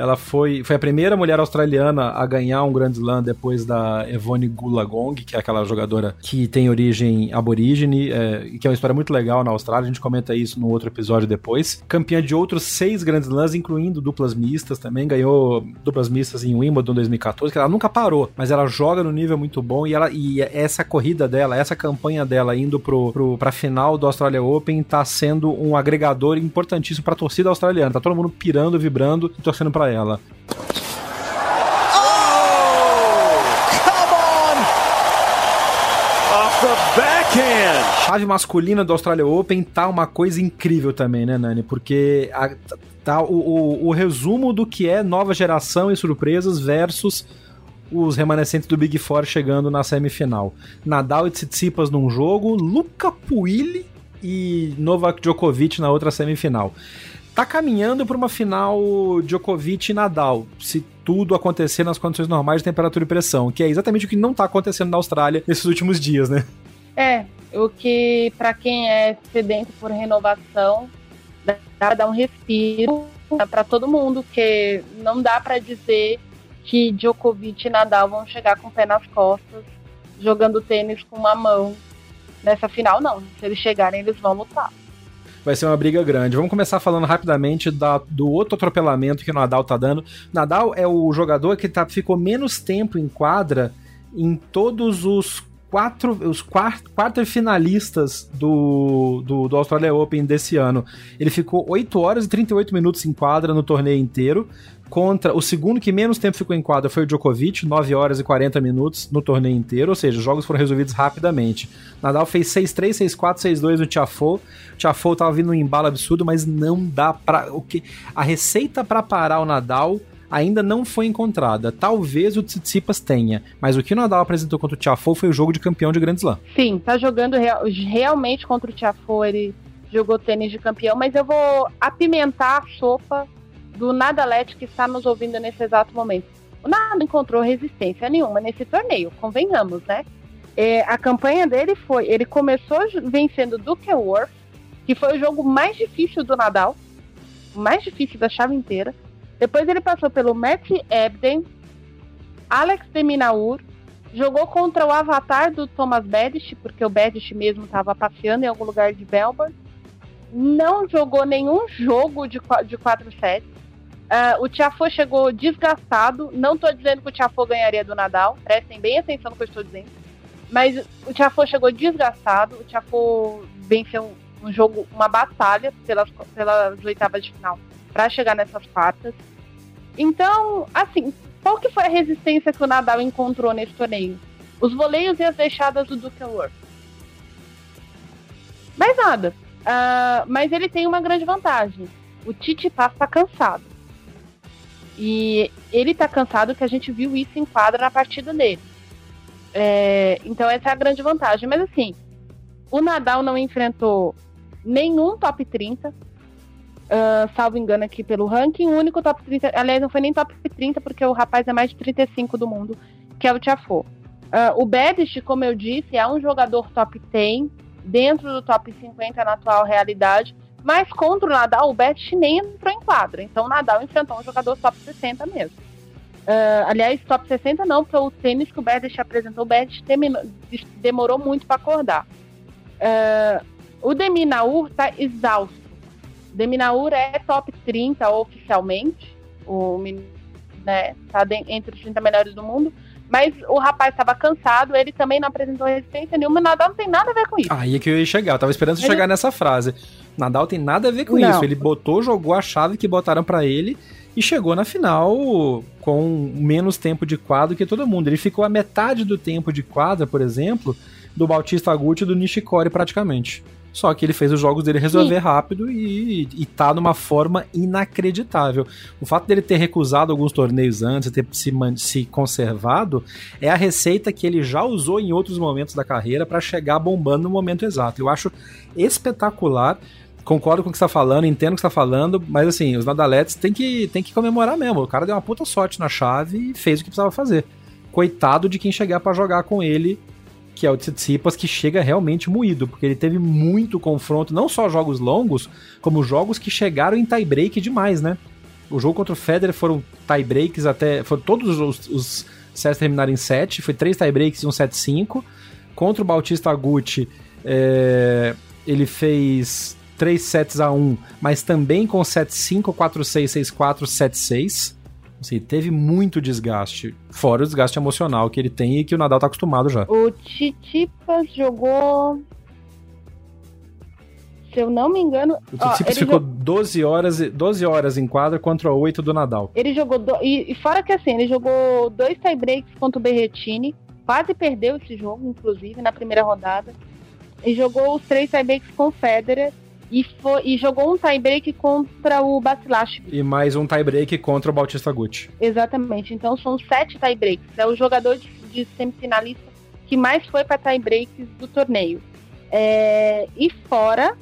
Ela foi, foi a primeira mulher australiana a ganhar um Grand Slam depois da Evone Gulagong, que é aquela jogadora que tem origem aborígene, é, que é uma história muito legal na Austrália. A gente comenta isso no outro episódio depois. Campeã de outros seis Grand Slams, incluindo duplas mistas também. Ganhou duplas mistas em Wimbledon 2014, que ela nunca parou, mas ela joga no nível muito bom e, ela, e essa corrida dela, essa campanha dela indo pro, pro, pra final do Australia Open tá sendo um agregador importantíssimo pra torcida australiana. Tá todo mundo pirando, vibrando e torcendo pra ela. Chave masculina do Australia Open tá uma coisa incrível também, né, Nani? Porque a, tá o, o, o, resumo do que é nova geração e surpresas versus os remanescentes do Big Four chegando na semifinal. Nadal e Tsitsipas num jogo, Luca Puili e Novak Djokovic na outra semifinal tá caminhando para uma final Djokovic e Nadal, se tudo acontecer nas condições normais de temperatura e pressão, que é exatamente o que não tá acontecendo na Austrália nesses últimos dias, né? É, o que para quem é sedento por renovação dá pra dar um respiro para todo mundo, que não dá para dizer que Djokovic e Nadal vão chegar com o pé nas costas, jogando tênis com uma mão nessa final, não. Se eles chegarem, eles vão lutar vai ser uma briga grande. Vamos começar falando rapidamente da, do outro atropelamento que o Nadal tá dando. Nadal é o jogador que tá, ficou menos tempo em quadra em todos os quatro, os quatro, quatro finalistas do, do, do Australia Open desse ano. Ele ficou 8 horas e 38 minutos em quadra no torneio inteiro. Contra o segundo que menos tempo ficou em quadra foi o Djokovic, 9 horas e 40 minutos no torneio inteiro, ou seja, os jogos foram resolvidos rapidamente. Nadal fez 6-3, 6-4, 6-2 no Tiafoe. Tiafoe tava vindo um embalo absurdo, mas não dá para o que a receita para parar o Nadal ainda não foi encontrada. Talvez o Tsitsipas tenha, mas o que o Nadal apresentou contra o Tiafoe foi o jogo de campeão de Grand Slam. Sim, tá jogando real, realmente contra o Tiafoe, ele jogou tênis de campeão, mas eu vou apimentar a sopa do Nadalete que está nos ouvindo nesse exato momento. O Nadal encontrou resistência nenhuma nesse torneio, convenhamos, né? É, a campanha dele foi, ele começou vencendo Duke Worth, que foi o jogo mais difícil do Nadal, mais difícil da chave inteira. Depois ele passou pelo Matt Ebden, Alex Deminaur, jogou contra o avatar do Thomas Bedicht, porque o Bedicht mesmo estava passeando em algum lugar de Melbourne. Não jogou nenhum jogo de, de 4 sets. Uh, o Tiafoe chegou desgastado. Não estou dizendo que o Tiafoe ganharia do Nadal. Prestem bem atenção no que eu estou dizendo. Mas o Tiafoe chegou desgastado. O Tiafoe venceu um jogo, uma batalha pelas, pelas oitavas de final para chegar nessas quartas. Então, assim, qual que foi a resistência que o Nadal encontrou nesse torneio? Os voleios e as deixadas do Duke Worth. Mais nada. Uh, mas ele tem uma grande vantagem. O Titi Pass tá cansado. E ele tá cansado que a gente viu isso em quadra na partida dele. É, então essa é a grande vantagem. Mas assim, o Nadal não enfrentou nenhum top 30, uh, salvo engano aqui pelo ranking. Único top 30, aliás, não foi nem top 30, porque o rapaz é mais de 35 do mundo, que é o Tiafoe. Uh, o Bedicht, como eu disse, é um jogador top 10, dentro do top 50 na atual realidade, mas contra o Nadal, o Bedicht nem entrou em quadra. Então o Nadal enfrentou um jogador top 60 mesmo. Uh, aliás, top 60 não, porque o tênis que o Bedicht apresentou, o Bedicht demorou muito para acordar. O Deminaur está exausto. Deminaur é top 30 oficialmente, o né, tá entre os 30 melhores do mundo, mas o rapaz estava cansado, ele também não apresentou resistência nenhuma, Nadal não tem nada a ver com isso. Aí é que eu ia chegar, eu tava esperando você ele... chegar nessa frase. Nadal tem nada a ver com não. isso, ele botou, jogou a chave que botaram para ele e chegou na final com menos tempo de quadro que todo mundo. Ele ficou a metade do tempo de quadra, por exemplo, do Bautista Agut e do Nishikori praticamente. Só que ele fez os jogos dele resolver Sim. rápido e, e tá numa forma inacreditável. O fato dele ter recusado alguns torneios antes, ter se, se conservado, é a receita que ele já usou em outros momentos da carreira para chegar bombando no momento exato. Eu acho espetacular. Concordo com o que você tá falando, entendo o que você tá falando, mas assim, os Nadaletes tem que, tem que comemorar mesmo. O cara deu uma puta sorte na chave e fez o que precisava fazer. Coitado de quem chegar para jogar com ele que é o Tsitsipas, que chega realmente moído, porque ele teve muito confronto, não só jogos longos, como jogos que chegaram em tie-break demais, né? O jogo contra o Federer foram tie-breaks até. Foram todos os, os sets terminaram em 7, foi 3 tie-breaks e um 7-5. Contra o Bautista Aguti, é, ele fez 3 sets a 1, mas também com 7-5, 4-6, 6-4, 7-6. Assim, teve muito desgaste, fora o desgaste emocional que ele tem e que o Nadal tá acostumado já. O Titipas jogou se eu não me engano. O Tsitsipas ficou jog... 12, horas, 12 horas em quadra contra 8 do Nadal. Ele jogou. Do... E, e, fora que assim, ele jogou dois tie-breaks contra o Berretini. Quase perdeu esse jogo, inclusive, na primeira rodada. E jogou os três tie-breaks com o Federer e, foi, e jogou um tie-break contra o Basilash. E mais um tie-break contra o Bautista Gucci. Exatamente. Então são sete tie-breaks. É o jogador de, de semifinalista que mais foi para tie-breaks do torneio. É, e fora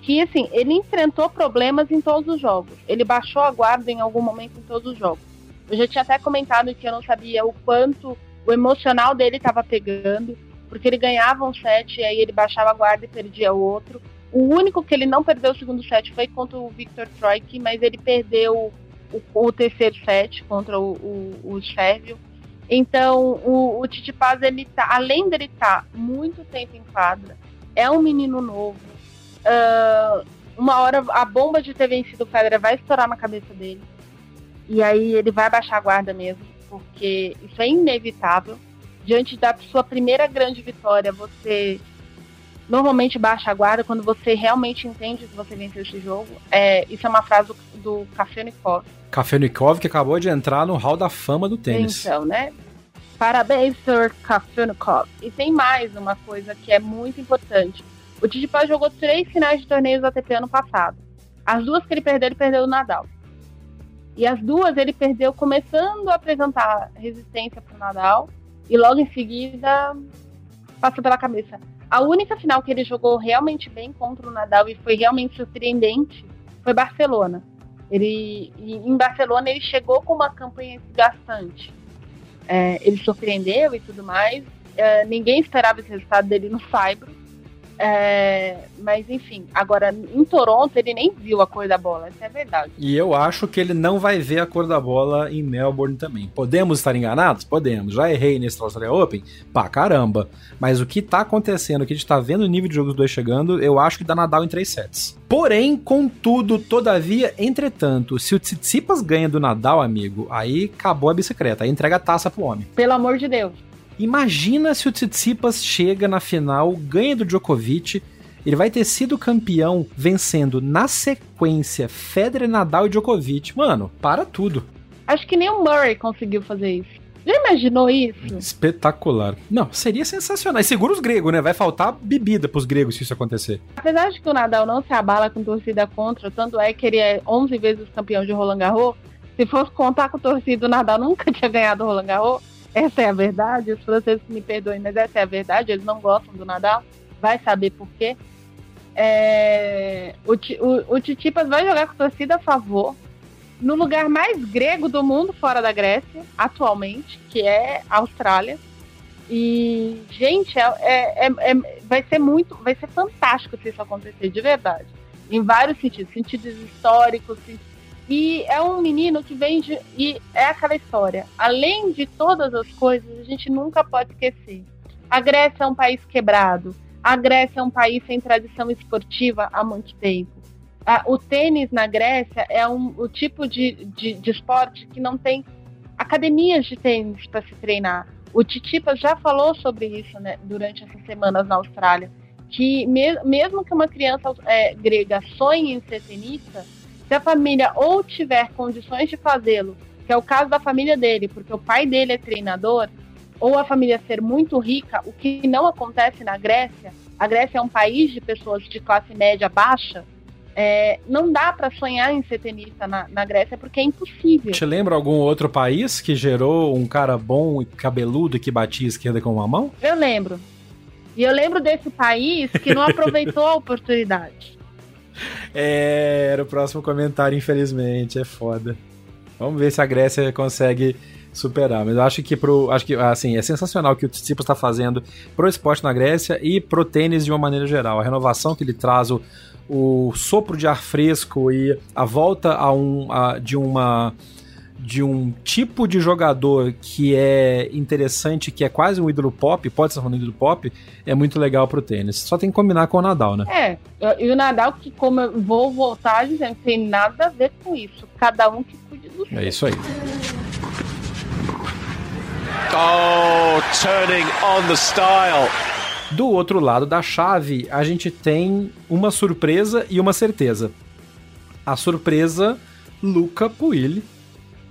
que, assim, ele enfrentou problemas em todos os jogos. Ele baixou a guarda em algum momento em todos os jogos. Eu já tinha até comentado que eu não sabia o quanto o emocional dele estava pegando, porque ele ganhava um set e aí ele baixava a guarda e perdia o outro. O único que ele não perdeu o segundo set foi contra o Victor Troik, mas ele perdeu o, o terceiro set contra o, o, o Sérvio. Então, o, o Titi Paz, ele tá, além dele estar tá muito tempo em quadra, é um menino novo. Uh, uma hora a bomba de ter vencido o Federer vai estourar na cabeça dele. E aí ele vai baixar a guarda mesmo, porque isso é inevitável. diante da sua primeira grande vitória, você normalmente baixa a guarda quando você realmente entende que você venceu esse jogo. É, isso é uma frase do, do Kafenikov. Kafenikov que acabou de entrar no hall da fama do tênis. Então, né? Parabéns, Sr. Kafenikov. E tem mais uma coisa que é muito importante. O Tsitsipas jogou três finais de torneios ATP ano passado. As duas que ele perdeu, ele perdeu o Nadal. E as duas ele perdeu começando a apresentar resistência para o Nadal e logo em seguida passou pela cabeça. A única final que ele jogou realmente bem contra o Nadal e foi realmente surpreendente foi Barcelona. Ele, em Barcelona ele chegou com uma campanha desgastante. É, ele surpreendeu e tudo mais. É, ninguém esperava esse resultado dele no Saibro. É, mas enfim, agora em Toronto ele nem viu a cor da bola, essa é verdade. E eu acho que ele não vai ver a cor da bola em Melbourne também. Podemos estar enganados? Podemos. Já errei nesse Australia Open? Pá, caramba. Mas o que tá acontecendo, o que a gente tá vendo o nível de jogo dos dois chegando, eu acho que dá Nadal em três sets. Porém, contudo, todavia, entretanto, se o Tsitsipas ganha do Nadal, amigo, aí acabou a bicicleta, aí entrega a taça pro homem. Pelo amor de Deus. Imagina se o Tsitsipas chega na final, ganha do Djokovic, ele vai ter sido campeão vencendo na sequência Federer, Nadal e Djokovic. Mano, para tudo. Acho que nem o Murray conseguiu fazer isso. Já imaginou isso? Espetacular. Não, seria sensacional. E segura os gregos, né? Vai faltar bebida pros gregos se isso acontecer. Apesar de que o Nadal não se abala com torcida contra, tanto é que ele é 11 vezes campeão de Roland Garros, se fosse contar com torcida, o Nadal nunca tinha ganhado o Roland Garros. Essa é a verdade. Os franceses me perdoem, mas essa é a verdade. Eles não gostam do Nadal. Vai saber por quê. É... O, o, o Titipas vai jogar com torcida a favor no lugar mais grego do mundo, fora da Grécia, atualmente, que é a Austrália. E, gente, é, é, é, vai ser muito, vai ser fantástico se isso acontecer, de verdade. Em vários sentidos, sentidos históricos, e é um menino que vem de. E é aquela história. Além de todas as coisas, a gente nunca pode esquecer. A Grécia é um país quebrado. A Grécia é um país sem tradição esportiva há muito tempo. o tênis na Grécia é um, o tipo de, de, de esporte que não tem academias de tênis para se treinar. O Titipa já falou sobre isso né, durante essas semanas na Austrália, que me, mesmo que uma criança é, grega sonhe em ser tenista, se a família ou tiver condições de fazê-lo, que é o caso da família dele, porque o pai dele é treinador, ou a família ser muito rica, o que não acontece na Grécia, a Grécia é um país de pessoas de classe média baixa, é, não dá para sonhar em ser tenista na, na, Grécia porque é impossível. Te lembra algum outro país que gerou um cara bom e cabeludo que batia a esquerda com uma mão? Eu lembro. E eu lembro desse país que não aproveitou a oportunidade. É, era o próximo comentário, infelizmente. É foda. Vamos ver se a Grécia consegue superar. Mas eu acho que pro. Acho que assim, é sensacional o que o Tsitsipas está fazendo pro esporte na Grécia e pro tênis de uma maneira geral. A renovação que ele traz, o, o sopro de ar fresco e a volta a um, a, de uma de um tipo de jogador que é interessante, que é quase um ídolo pop, pode ser um ídolo pop, é muito legal pro tênis. Só tem que combinar com o Nadal, né? É, e o Nadal, que como eu vou voltar dizendo, tem nada a ver com isso. Cada um que cuide do seu. É isso aí. Oh, turning on the style. Do outro lado da chave, a gente tem uma surpresa e uma certeza. A surpresa, Luca Puilli,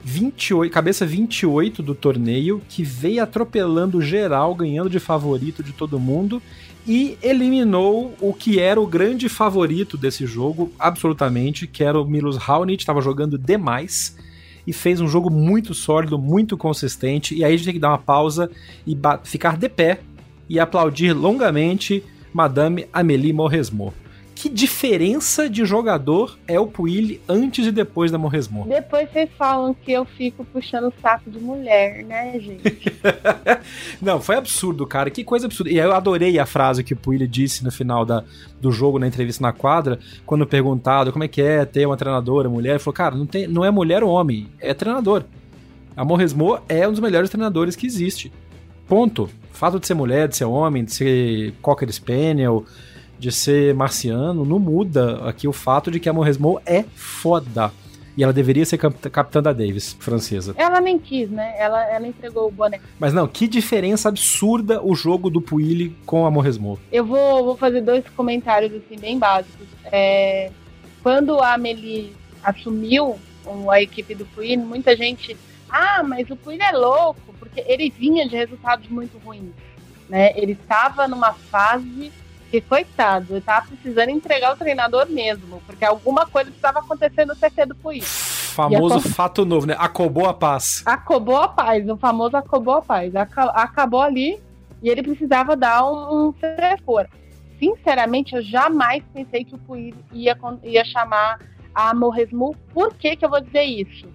28, cabeça 28 do torneio, que veio atropelando geral, ganhando de favorito de todo mundo e eliminou o que era o grande favorito desse jogo, absolutamente, que era o Milos Raonic, estava jogando demais e fez um jogo muito sólido, muito consistente. E aí a gente tem que dar uma pausa e ficar de pé e aplaudir longamente Madame Amélie Mauresmo que diferença de jogador é o Puili antes e depois da Morresmo? Depois vocês falam que eu fico puxando o saco de mulher, né, gente? Não, foi absurdo, cara. Que coisa absurda. E eu adorei a frase que o Puili disse no final da, do jogo, na entrevista na quadra, quando perguntado como é que é ter uma treinadora mulher. Ele falou, cara, não, tem, não é mulher ou homem, é treinador. A Morresmo é um dos melhores treinadores que existe. Ponto. Fato de ser mulher, de ser homem, de ser Cocker Spaniel, de ser marciano, não muda aqui o fato de que a Morresmo é foda. E ela deveria ser capitã da Davis, francesa. Ela nem quis, né? Ela, ela entregou o boné. Mas não, que diferença absurda o jogo do Puili com a Morresmo. Eu vou, vou fazer dois comentários, assim, bem básicos. É, quando a Amelie assumiu a equipe do Puili, muita gente... Ah, mas o Puili é louco, porque ele vinha de resultados muito ruins. Né? Ele estava numa fase que, coitado, ele estava precisando entregar o treinador mesmo, porque alguma coisa estava acontecendo no CT do Puig. Famoso a... fato novo, né? Acabou a paz. Acabou a paz, o famoso acabou a paz. Acabou ali e ele precisava dar um, um frescor. Sinceramente, eu jamais pensei que o Puig ia, ia chamar a Morresmu. Por que, que eu vou dizer isso?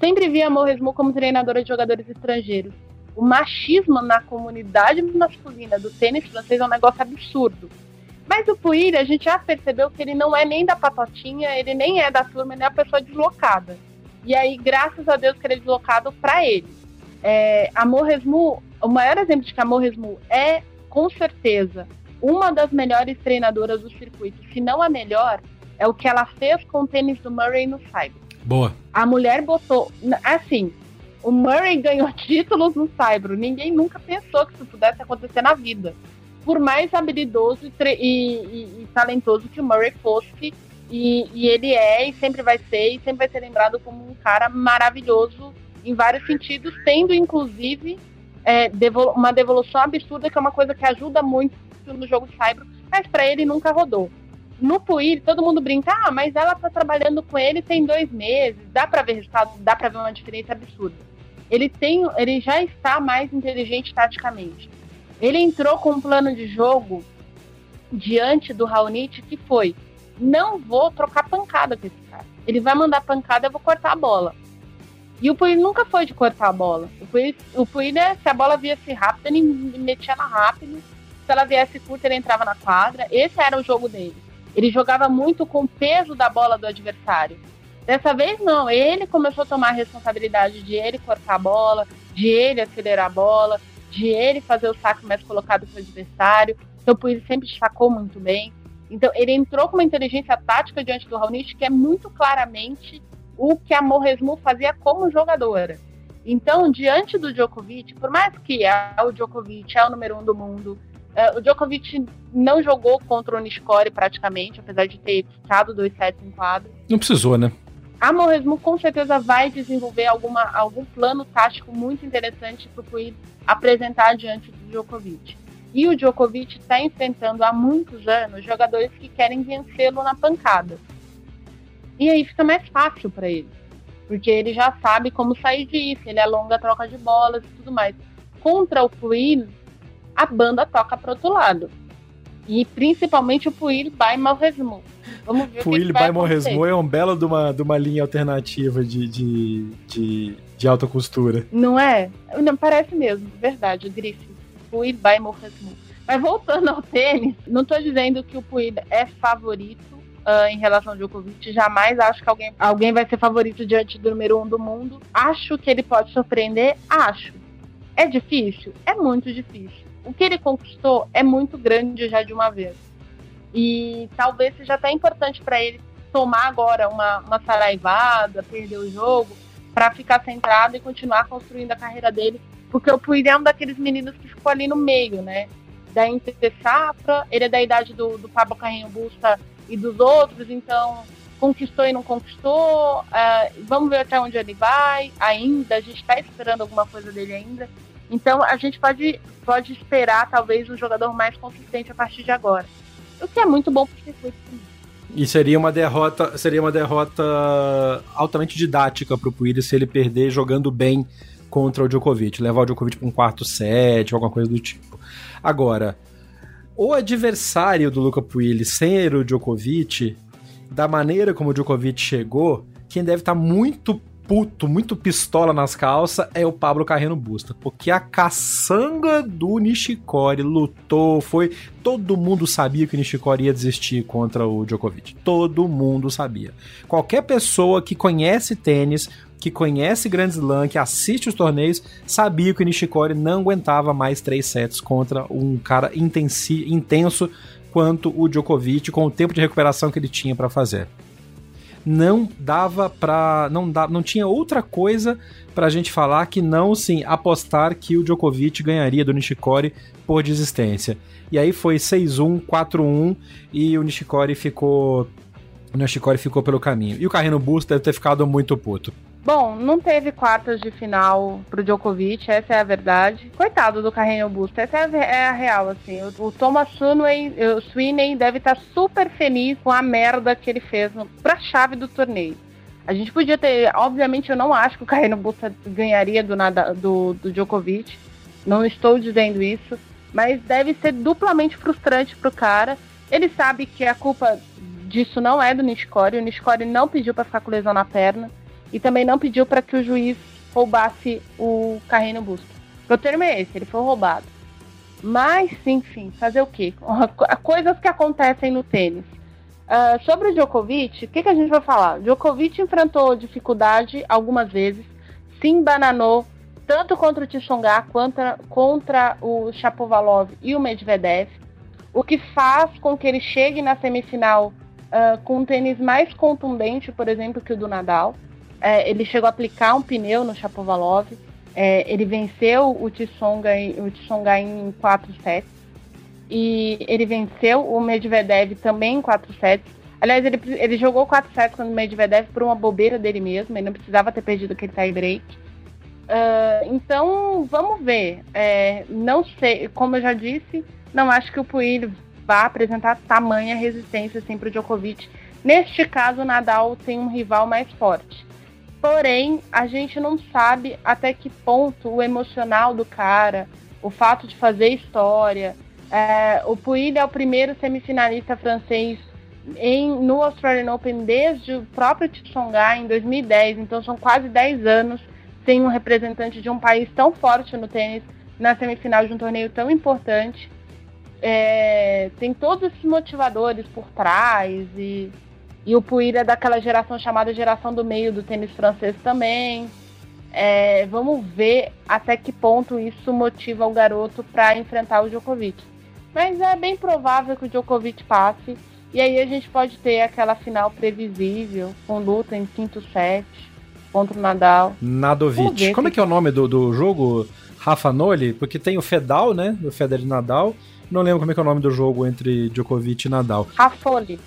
Sempre vi a Morresmu como treinadora de jogadores estrangeiros o machismo na comunidade masculina do tênis francês é um negócio absurdo. Mas o Puig, a gente já percebeu que ele não é nem da patotinha, ele nem é da turma, ele é uma pessoa deslocada. E aí, graças a Deus que ele é deslocado para ele. É, a Morresmu, o maior exemplo de que a Morresmu é, com certeza, uma das melhores treinadoras do circuito, se não a melhor, é o que ela fez com o tênis do Murray no Cyber. Boa. A mulher botou, assim, o Murray ganhou títulos no Saibro. Ninguém nunca pensou que isso pudesse acontecer na vida. Por mais habilidoso e, e, e talentoso que o Murray fosse, e, e, ele é, e sempre vai ser, e sempre vai ser lembrado como um cara maravilhoso em vários sentidos, tendo inclusive é, devol uma devolução absurda, que é uma coisa que ajuda muito no jogo de Saibro, mas para ele nunca rodou. No Puir, todo mundo brinca, ah, mas ela tá trabalhando com ele tem dois meses, dá para ver resultado, dá para ver uma diferença absurda ele tem, ele já está mais inteligente taticamente. Ele entrou com um plano de jogo diante do Raonic que foi: não vou trocar pancada com esse cara. Ele vai mandar pancada, eu vou cortar a bola. E o Puig nunca foi de cortar a bola. O Puig, o Puig né, se a bola viesse rápida, ele metia na rápido. Se ela viesse curta, ele entrava na quadra. Esse era o jogo dele. Ele jogava muito com o peso da bola do adversário. Dessa vez não, ele começou a tomar a responsabilidade de ele cortar a bola, de ele acelerar a bola, de ele fazer o saque mais colocado para o adversário. Então, por ele sempre destacou muito bem. Então, ele entrou com uma inteligência tática diante do Raonic que é muito claramente o que a Morresmu fazia como jogadora. Então, diante do Djokovic, por mais que é o Djokovic é o número um do mundo, é, o Djokovic não jogou contra o Nishikori praticamente, apesar de ter ficado dois sets em quadro. Não precisou, né? A Morresmo com certeza vai desenvolver alguma, algum plano tático muito interessante para o Puig apresentar diante do Djokovic. E o Djokovic está enfrentando há muitos anos jogadores que querem vencê-lo na pancada. E aí fica mais fácil para ele, porque ele já sabe como sair disso, ele alonga a troca de bolas e tudo mais. Contra o Puig, a banda toca para outro lado. E principalmente o Puig by Morresmo. Vamos ver Puil o que, by Morresmo é um belo de uma, de uma linha alternativa de, de, de, de alta costura. Não é? Não, parece mesmo, verdade, o grife. Puil by Morresmo. Mas voltando ao tênis, não estou dizendo que o Puil é favorito uh, em relação ao Djokovic. Jamais acho que alguém, alguém vai ser favorito diante do número um do mundo. Acho que ele pode surpreender? Acho. É difícil? É muito difícil. O que ele conquistou é muito grande já de uma vez. E talvez seja até importante para ele tomar agora uma, uma saraivada, perder o jogo, para ficar centrado e continuar construindo a carreira dele. Porque o Puig é um daqueles meninos que ficou ali no meio, né? Da Inter Safra, ele é da idade do, do Pablo Carrinho Busta e dos outros, então conquistou e não conquistou. Uh, vamos ver até onde ele vai ainda. A gente está esperando alguma coisa dele ainda. Então a gente pode, pode esperar talvez um jogador mais consistente a partir de agora o que é muito bom para o circuito E seria uma derrota, seria uma derrota altamente didática para o Puig se ele perder jogando bem contra o Djokovic, levar o Djokovic para um quarto set, alguma coisa do tipo. Agora, o adversário do Luca Puig ser o Djokovic, da maneira como o Djokovic chegou, quem deve estar tá muito puto, muito pistola nas calças é o Pablo Carreno Busta. Porque a caçanga do Nishikori lutou, foi. Todo mundo sabia que o Nishikori ia desistir contra o Djokovic. Todo mundo sabia. Qualquer pessoa que conhece tênis, que conhece Grand Slam, que assiste os torneios, sabia que o Nishikori não aguentava mais três sets contra um cara intenso quanto o Djokovic, com o tempo de recuperação que ele tinha para fazer. Não dava pra. Não, dá, não tinha outra coisa pra gente falar que não, sim, apostar que o Djokovic ganharia do Nishikori por desistência. E aí foi 6-1, 4-1 e o Nishikori ficou. O Nishikori ficou pelo caminho. E o Carreno Busto deve ter ficado muito puto. Bom, não teve quartas de final pro Djokovic, essa é a verdade. Coitado do Carreño Busto, essa é a, é a, real, assim. O, o Thomas Sweeney, o Sweeney deve estar tá super feliz com a merda que ele fez no, pra chave do torneio. A gente podia ter, obviamente eu não acho que o Carreño Busto ganharia do, nada, do, do Djokovic, não estou dizendo isso, mas deve ser duplamente frustrante pro cara. Ele sabe que a culpa disso não é do Nishikori, o Nishikori não pediu para ficar com lesão na perna e também não pediu para que o juiz roubasse o Carreño Busto. O termo é esse, ele foi roubado. Mas, enfim, fazer o quê? Coisas que acontecem no tênis. Uh, sobre o Djokovic, o que, que a gente vai falar? O Djokovic enfrentou dificuldade algumas vezes, se embananou tanto contra o Tissongá quanto contra o Chapovalov e o Medvedev, o que faz com que ele chegue na semifinal uh, com um tênis mais contundente, por exemplo, que o do Nadal é, ele chegou a aplicar um pneu no Chapovalov. É, ele venceu o Tsonga, o Tsonga em 4 sets. E ele venceu o Medvedev também em 4 sets. Aliás, ele, ele jogou 4 sets com o Medvedev por uma bobeira dele mesmo. Ele não precisava ter perdido aquele tie break. Uh, então, vamos ver. É, não sei, como eu já disse, não acho que o Puig vá apresentar tamanha resistência assim, para o Djokovic. Neste caso, o Nadal tem um rival mais forte. Porém, a gente não sabe até que ponto o emocional do cara, o fato de fazer história. É, o Puig é o primeiro semifinalista francês em, no Australian Open desde o próprio Tsonga em 2010, então são quase 10 anos sem um representante de um país tão forte no tênis na semifinal de um torneio tão importante. É, tem todos esses motivadores por trás e e o Puir é daquela geração chamada geração do meio do tênis francês também. É, vamos ver até que ponto isso motiva o garoto para enfrentar o Djokovic. Mas é bem provável que o Djokovic passe. E aí a gente pode ter aquela final previsível, com luta em quinto set contra o Nadal. Nadovic. Como é que é o nome do, do jogo, Rafa Noli? Porque tem o Fedal, né? Do Federer e Nadal. Não lembro como é que é o nome do jogo entre Djokovic e Nadal. Rafoli.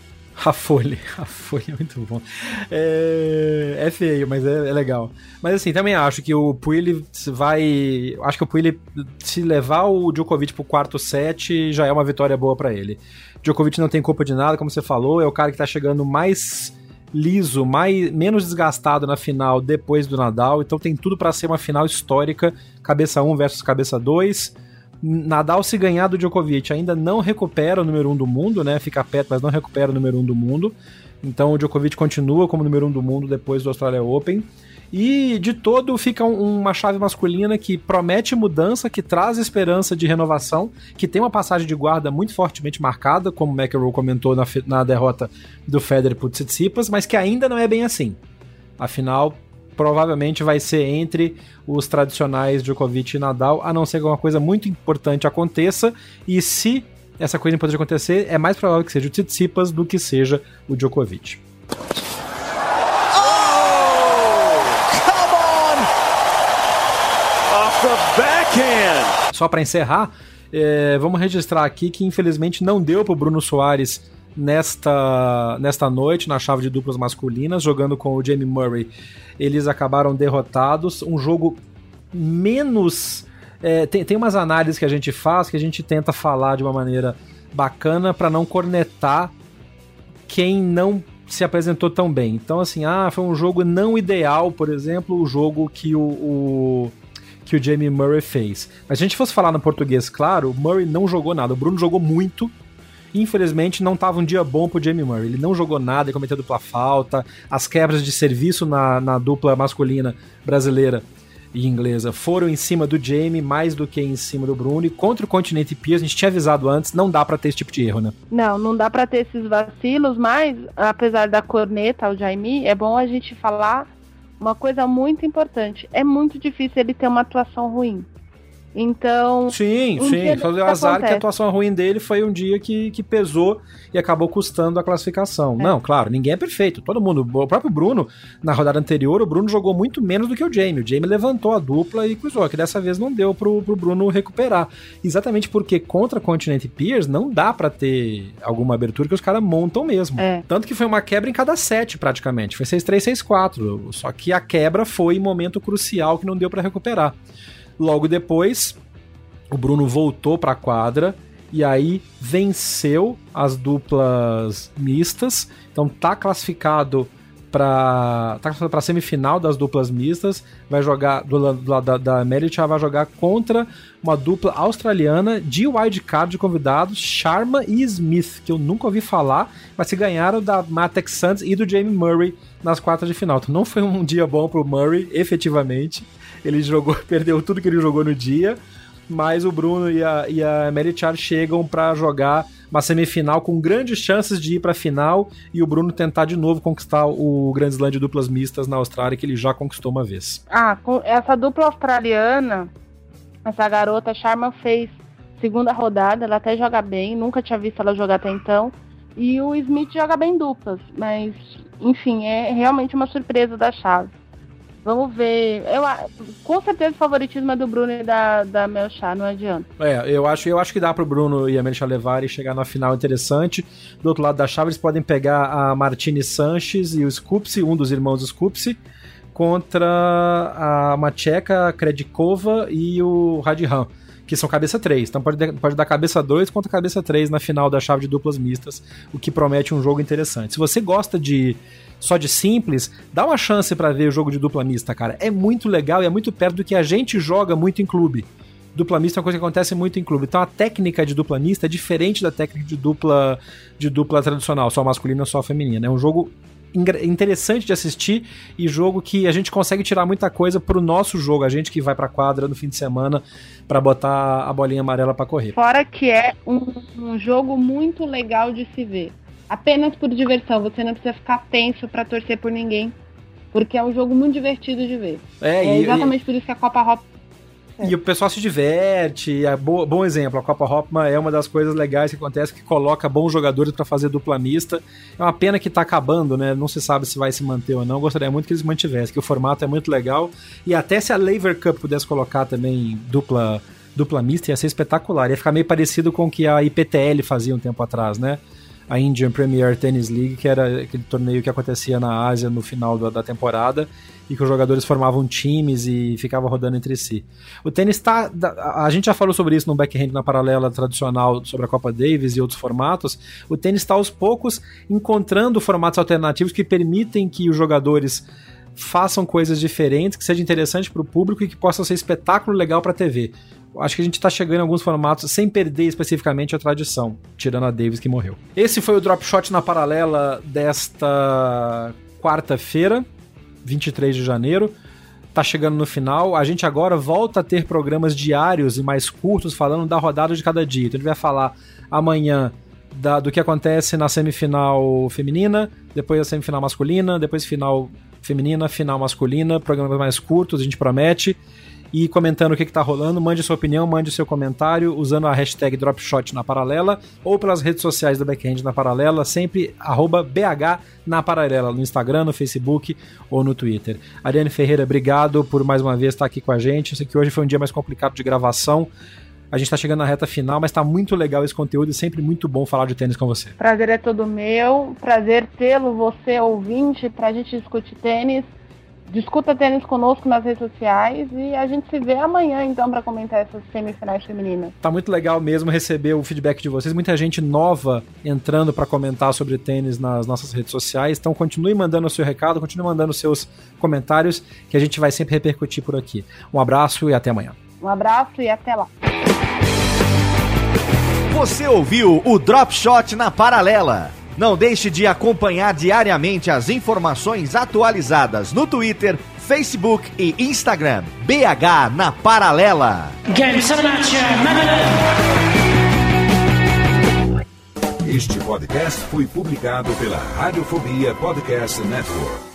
A folha. A folha é muito bom. É, é feio, mas é, é, legal. Mas assim, também acho que o Puig vai. Acho que o Puig, se levar o Djokovic pro quarto set, já é uma vitória boa para ele. Djokovic não tem culpa de nada, como você falou, é o cara que tá chegando mais liso, mais, menos desgastado na final depois do Nadal, então tem tudo para ser uma final histórica, cabeça 1 versus cabeça 2 Nadal, se ganhar do Djokovic, ainda não recupera o número 1 um do mundo, né? Fica perto, mas não recupera o número 1 um do mundo. Então o Djokovic continua como número 1 um do mundo depois do Australia Open. E de todo fica um, uma chave masculina que promete mudança, que traz esperança de renovação, que tem uma passagem de guarda muito fortemente marcada, como o McEnroe comentou na, na derrota do Federer por Tsitsipas, mas que ainda não é bem assim. Afinal, provavelmente vai ser entre os tradicionais Djokovic e Nadal, a não ser que alguma coisa muito importante aconteça. E se essa coisa importante acontecer, é mais provável que seja o Tsitsipas do que seja o Djokovic. Só para encerrar, é, vamos registrar aqui que infelizmente não deu para o Bruno Soares nesta, nesta noite na chave de duplas masculinas, jogando com o Jamie Murray eles acabaram derrotados. Um jogo menos. É, tem, tem umas análises que a gente faz que a gente tenta falar de uma maneira bacana para não cornetar quem não se apresentou tão bem. Então, assim, ah, foi um jogo não ideal, por exemplo, o jogo que o, o que o Jamie Murray fez. Mas se a gente fosse falar no português, claro, o Murray não jogou nada. O Bruno jogou muito, Infelizmente, não estava um dia bom pro Jamie Murray. Ele não jogou nada, ele cometeu dupla falta. As quebras de serviço na, na dupla masculina brasileira e inglesa foram em cima do Jamie mais do que em cima do Bruno. E contra o Continente Pierce, a gente tinha avisado antes, não dá para ter esse tipo de erro, né? Não, não dá para ter esses vacilos, mas apesar da corneta ao Jamie, é bom a gente falar uma coisa muito importante. É muito difícil ele ter uma atuação ruim. Então. Sim, um sim. Foi o azar acontece. que a atuação ruim dele foi um dia que, que pesou e acabou custando a classificação. É. Não, claro, ninguém é perfeito. Todo mundo. O próprio Bruno, na rodada anterior, o Bruno jogou muito menos do que o Jamie. O Jamie levantou a dupla e cruzou, que dessa vez não deu pro, pro Bruno recuperar. Exatamente porque contra Continent Peers não dá pra ter alguma abertura que os caras montam mesmo. É. Tanto que foi uma quebra em cada set, praticamente. Foi 6-3, 6-4. Só que a quebra foi em momento crucial que não deu pra recuperar. Logo depois, o Bruno voltou pra quadra e aí venceu as duplas mistas. Então tá classificado para tá classificado pra semifinal das duplas mistas. Vai jogar do lado do lado da, da Merit, vai jogar contra uma dupla australiana de wildcard de convidados, Sharma e Smith, que eu nunca ouvi falar, mas se ganharam da Matex Sands e do Jamie Murray nas quartas de final. Então não foi um dia bom pro Murray, efetivamente. Ele jogou, perdeu tudo que ele jogou no dia, mas o Bruno e a, e a Merichar chegam para jogar uma semifinal com grandes chances de ir para a final e o Bruno tentar de novo conquistar o Grand Slam de duplas mistas na Austrália, que ele já conquistou uma vez. Ah, essa dupla australiana, essa garota Sharma fez segunda rodada, ela até joga bem, nunca tinha visto ela jogar até então. E o Smith joga bem duplas, mas enfim, é realmente uma surpresa da chave. Vamos ver. Eu, a- com certeza o favoritismo é do Bruno e da, da Melchar, não adianta. É, eu acho, eu acho que dá pro Bruno e a Melissa levar e chegar na final interessante. Do outro lado da chave, eles podem pegar a Martini Sanches e o Skupsi, um dos irmãos do contra a Macheca Kredikova e o Radhan, que são cabeça 3. Então pode, pode dar cabeça 2 contra cabeça 3 na final da chave de duplas mistas, o que promete um jogo interessante. Se você gosta de só de simples, dá uma chance pra ver o jogo de dupla mista, cara. É muito legal e é muito perto do que a gente joga muito em clube dupla mista é uma coisa que acontece muito em clube. Então a técnica de dupla mista é diferente da técnica de dupla de dupla tradicional, só masculina só feminina. É um jogo interessante de assistir e jogo que a gente consegue tirar muita coisa pro nosso jogo, a gente que vai pra quadra no fim de semana pra botar a bolinha amarela pra correr. Fora que é um, um jogo muito legal de se ver. Apenas por diversão, você não precisa ficar tenso pra torcer por ninguém. Porque é um jogo muito divertido de ver. É, É e, exatamente por isso que a Copa Hop e, e o pessoal se diverte. É bo- bom exemplo, a Copa Hopman é uma das coisas legais que acontece que coloca bons jogadores pra fazer dupla mista. É uma pena que tá acabando, né? Não se sabe se vai se manter ou não. Gostaria muito que eles mantivessem, que o formato é muito legal. E até se a Lever Cup pudesse colocar também dupla dupla mista, ia ser espetacular. Ia ficar meio parecido com o que a IPTL fazia um tempo atrás, né? A Indian Premier Tennis League, que era aquele torneio que acontecia na Ásia no final da, da temporada e que os jogadores formavam times e ficavam rodando entre si. O tênis tá. A gente já falou sobre isso no backhand na paralela tradicional sobre a Copa Davis e outros formatos. O tênis está aos poucos encontrando formatos alternativos que permitem que os jogadores façam coisas diferentes, que seja interessante para o público e que possa ser espetáculo legal para a TV. Acho que a gente está chegando em alguns formatos sem perder especificamente a tradição, tirando a Davis que morreu. Esse foi o Drop Shot na paralela desta quarta-feira, 23 de janeiro. Tá chegando no final. A gente agora volta a ter programas diários e mais curtos falando da rodada de cada dia. Então a gente vai falar amanhã da- do que acontece na semifinal feminina, depois a semifinal masculina, depois final feminina, final masculina, programas mais curtos, a gente promete. E comentando o que, que tá rolando, mande sua opinião, mande seu comentário usando a hashtag Dropshot na paralela ou pelas redes sociais da Backhand na paralela, sempre BH na paralela, no Instagram, no Facebook ou no Twitter. Ariane Ferreira, obrigado por mais uma vez estar aqui com a gente. Eu sei que hoje foi um dia mais complicado de gravação. A gente tá chegando na reta final, mas tá muito legal esse conteúdo e sempre muito bom falar de tênis com você. Prazer é todo meu. Prazer tê-lo, você ouvinte, pra gente discutir tênis. Discuta tênis conosco nas redes sociais e a gente se vê amanhã então para comentar essas semifinais femininas. Tá muito legal mesmo receber o feedback de vocês. Muita gente nova entrando para comentar sobre tênis nas nossas redes sociais. Então continue mandando o seu recado, continue mandando os seus comentários, que a gente vai sempre repercutir por aqui. Um abraço e até amanhã. Um abraço e até lá. Você ouviu o Drop Shot na Paralela. Não deixe de acompanhar diariamente as informações atualizadas no Twitter, Facebook e Instagram. BH na Paralela. Este podcast foi publicado pela Radiofobia Podcast Network.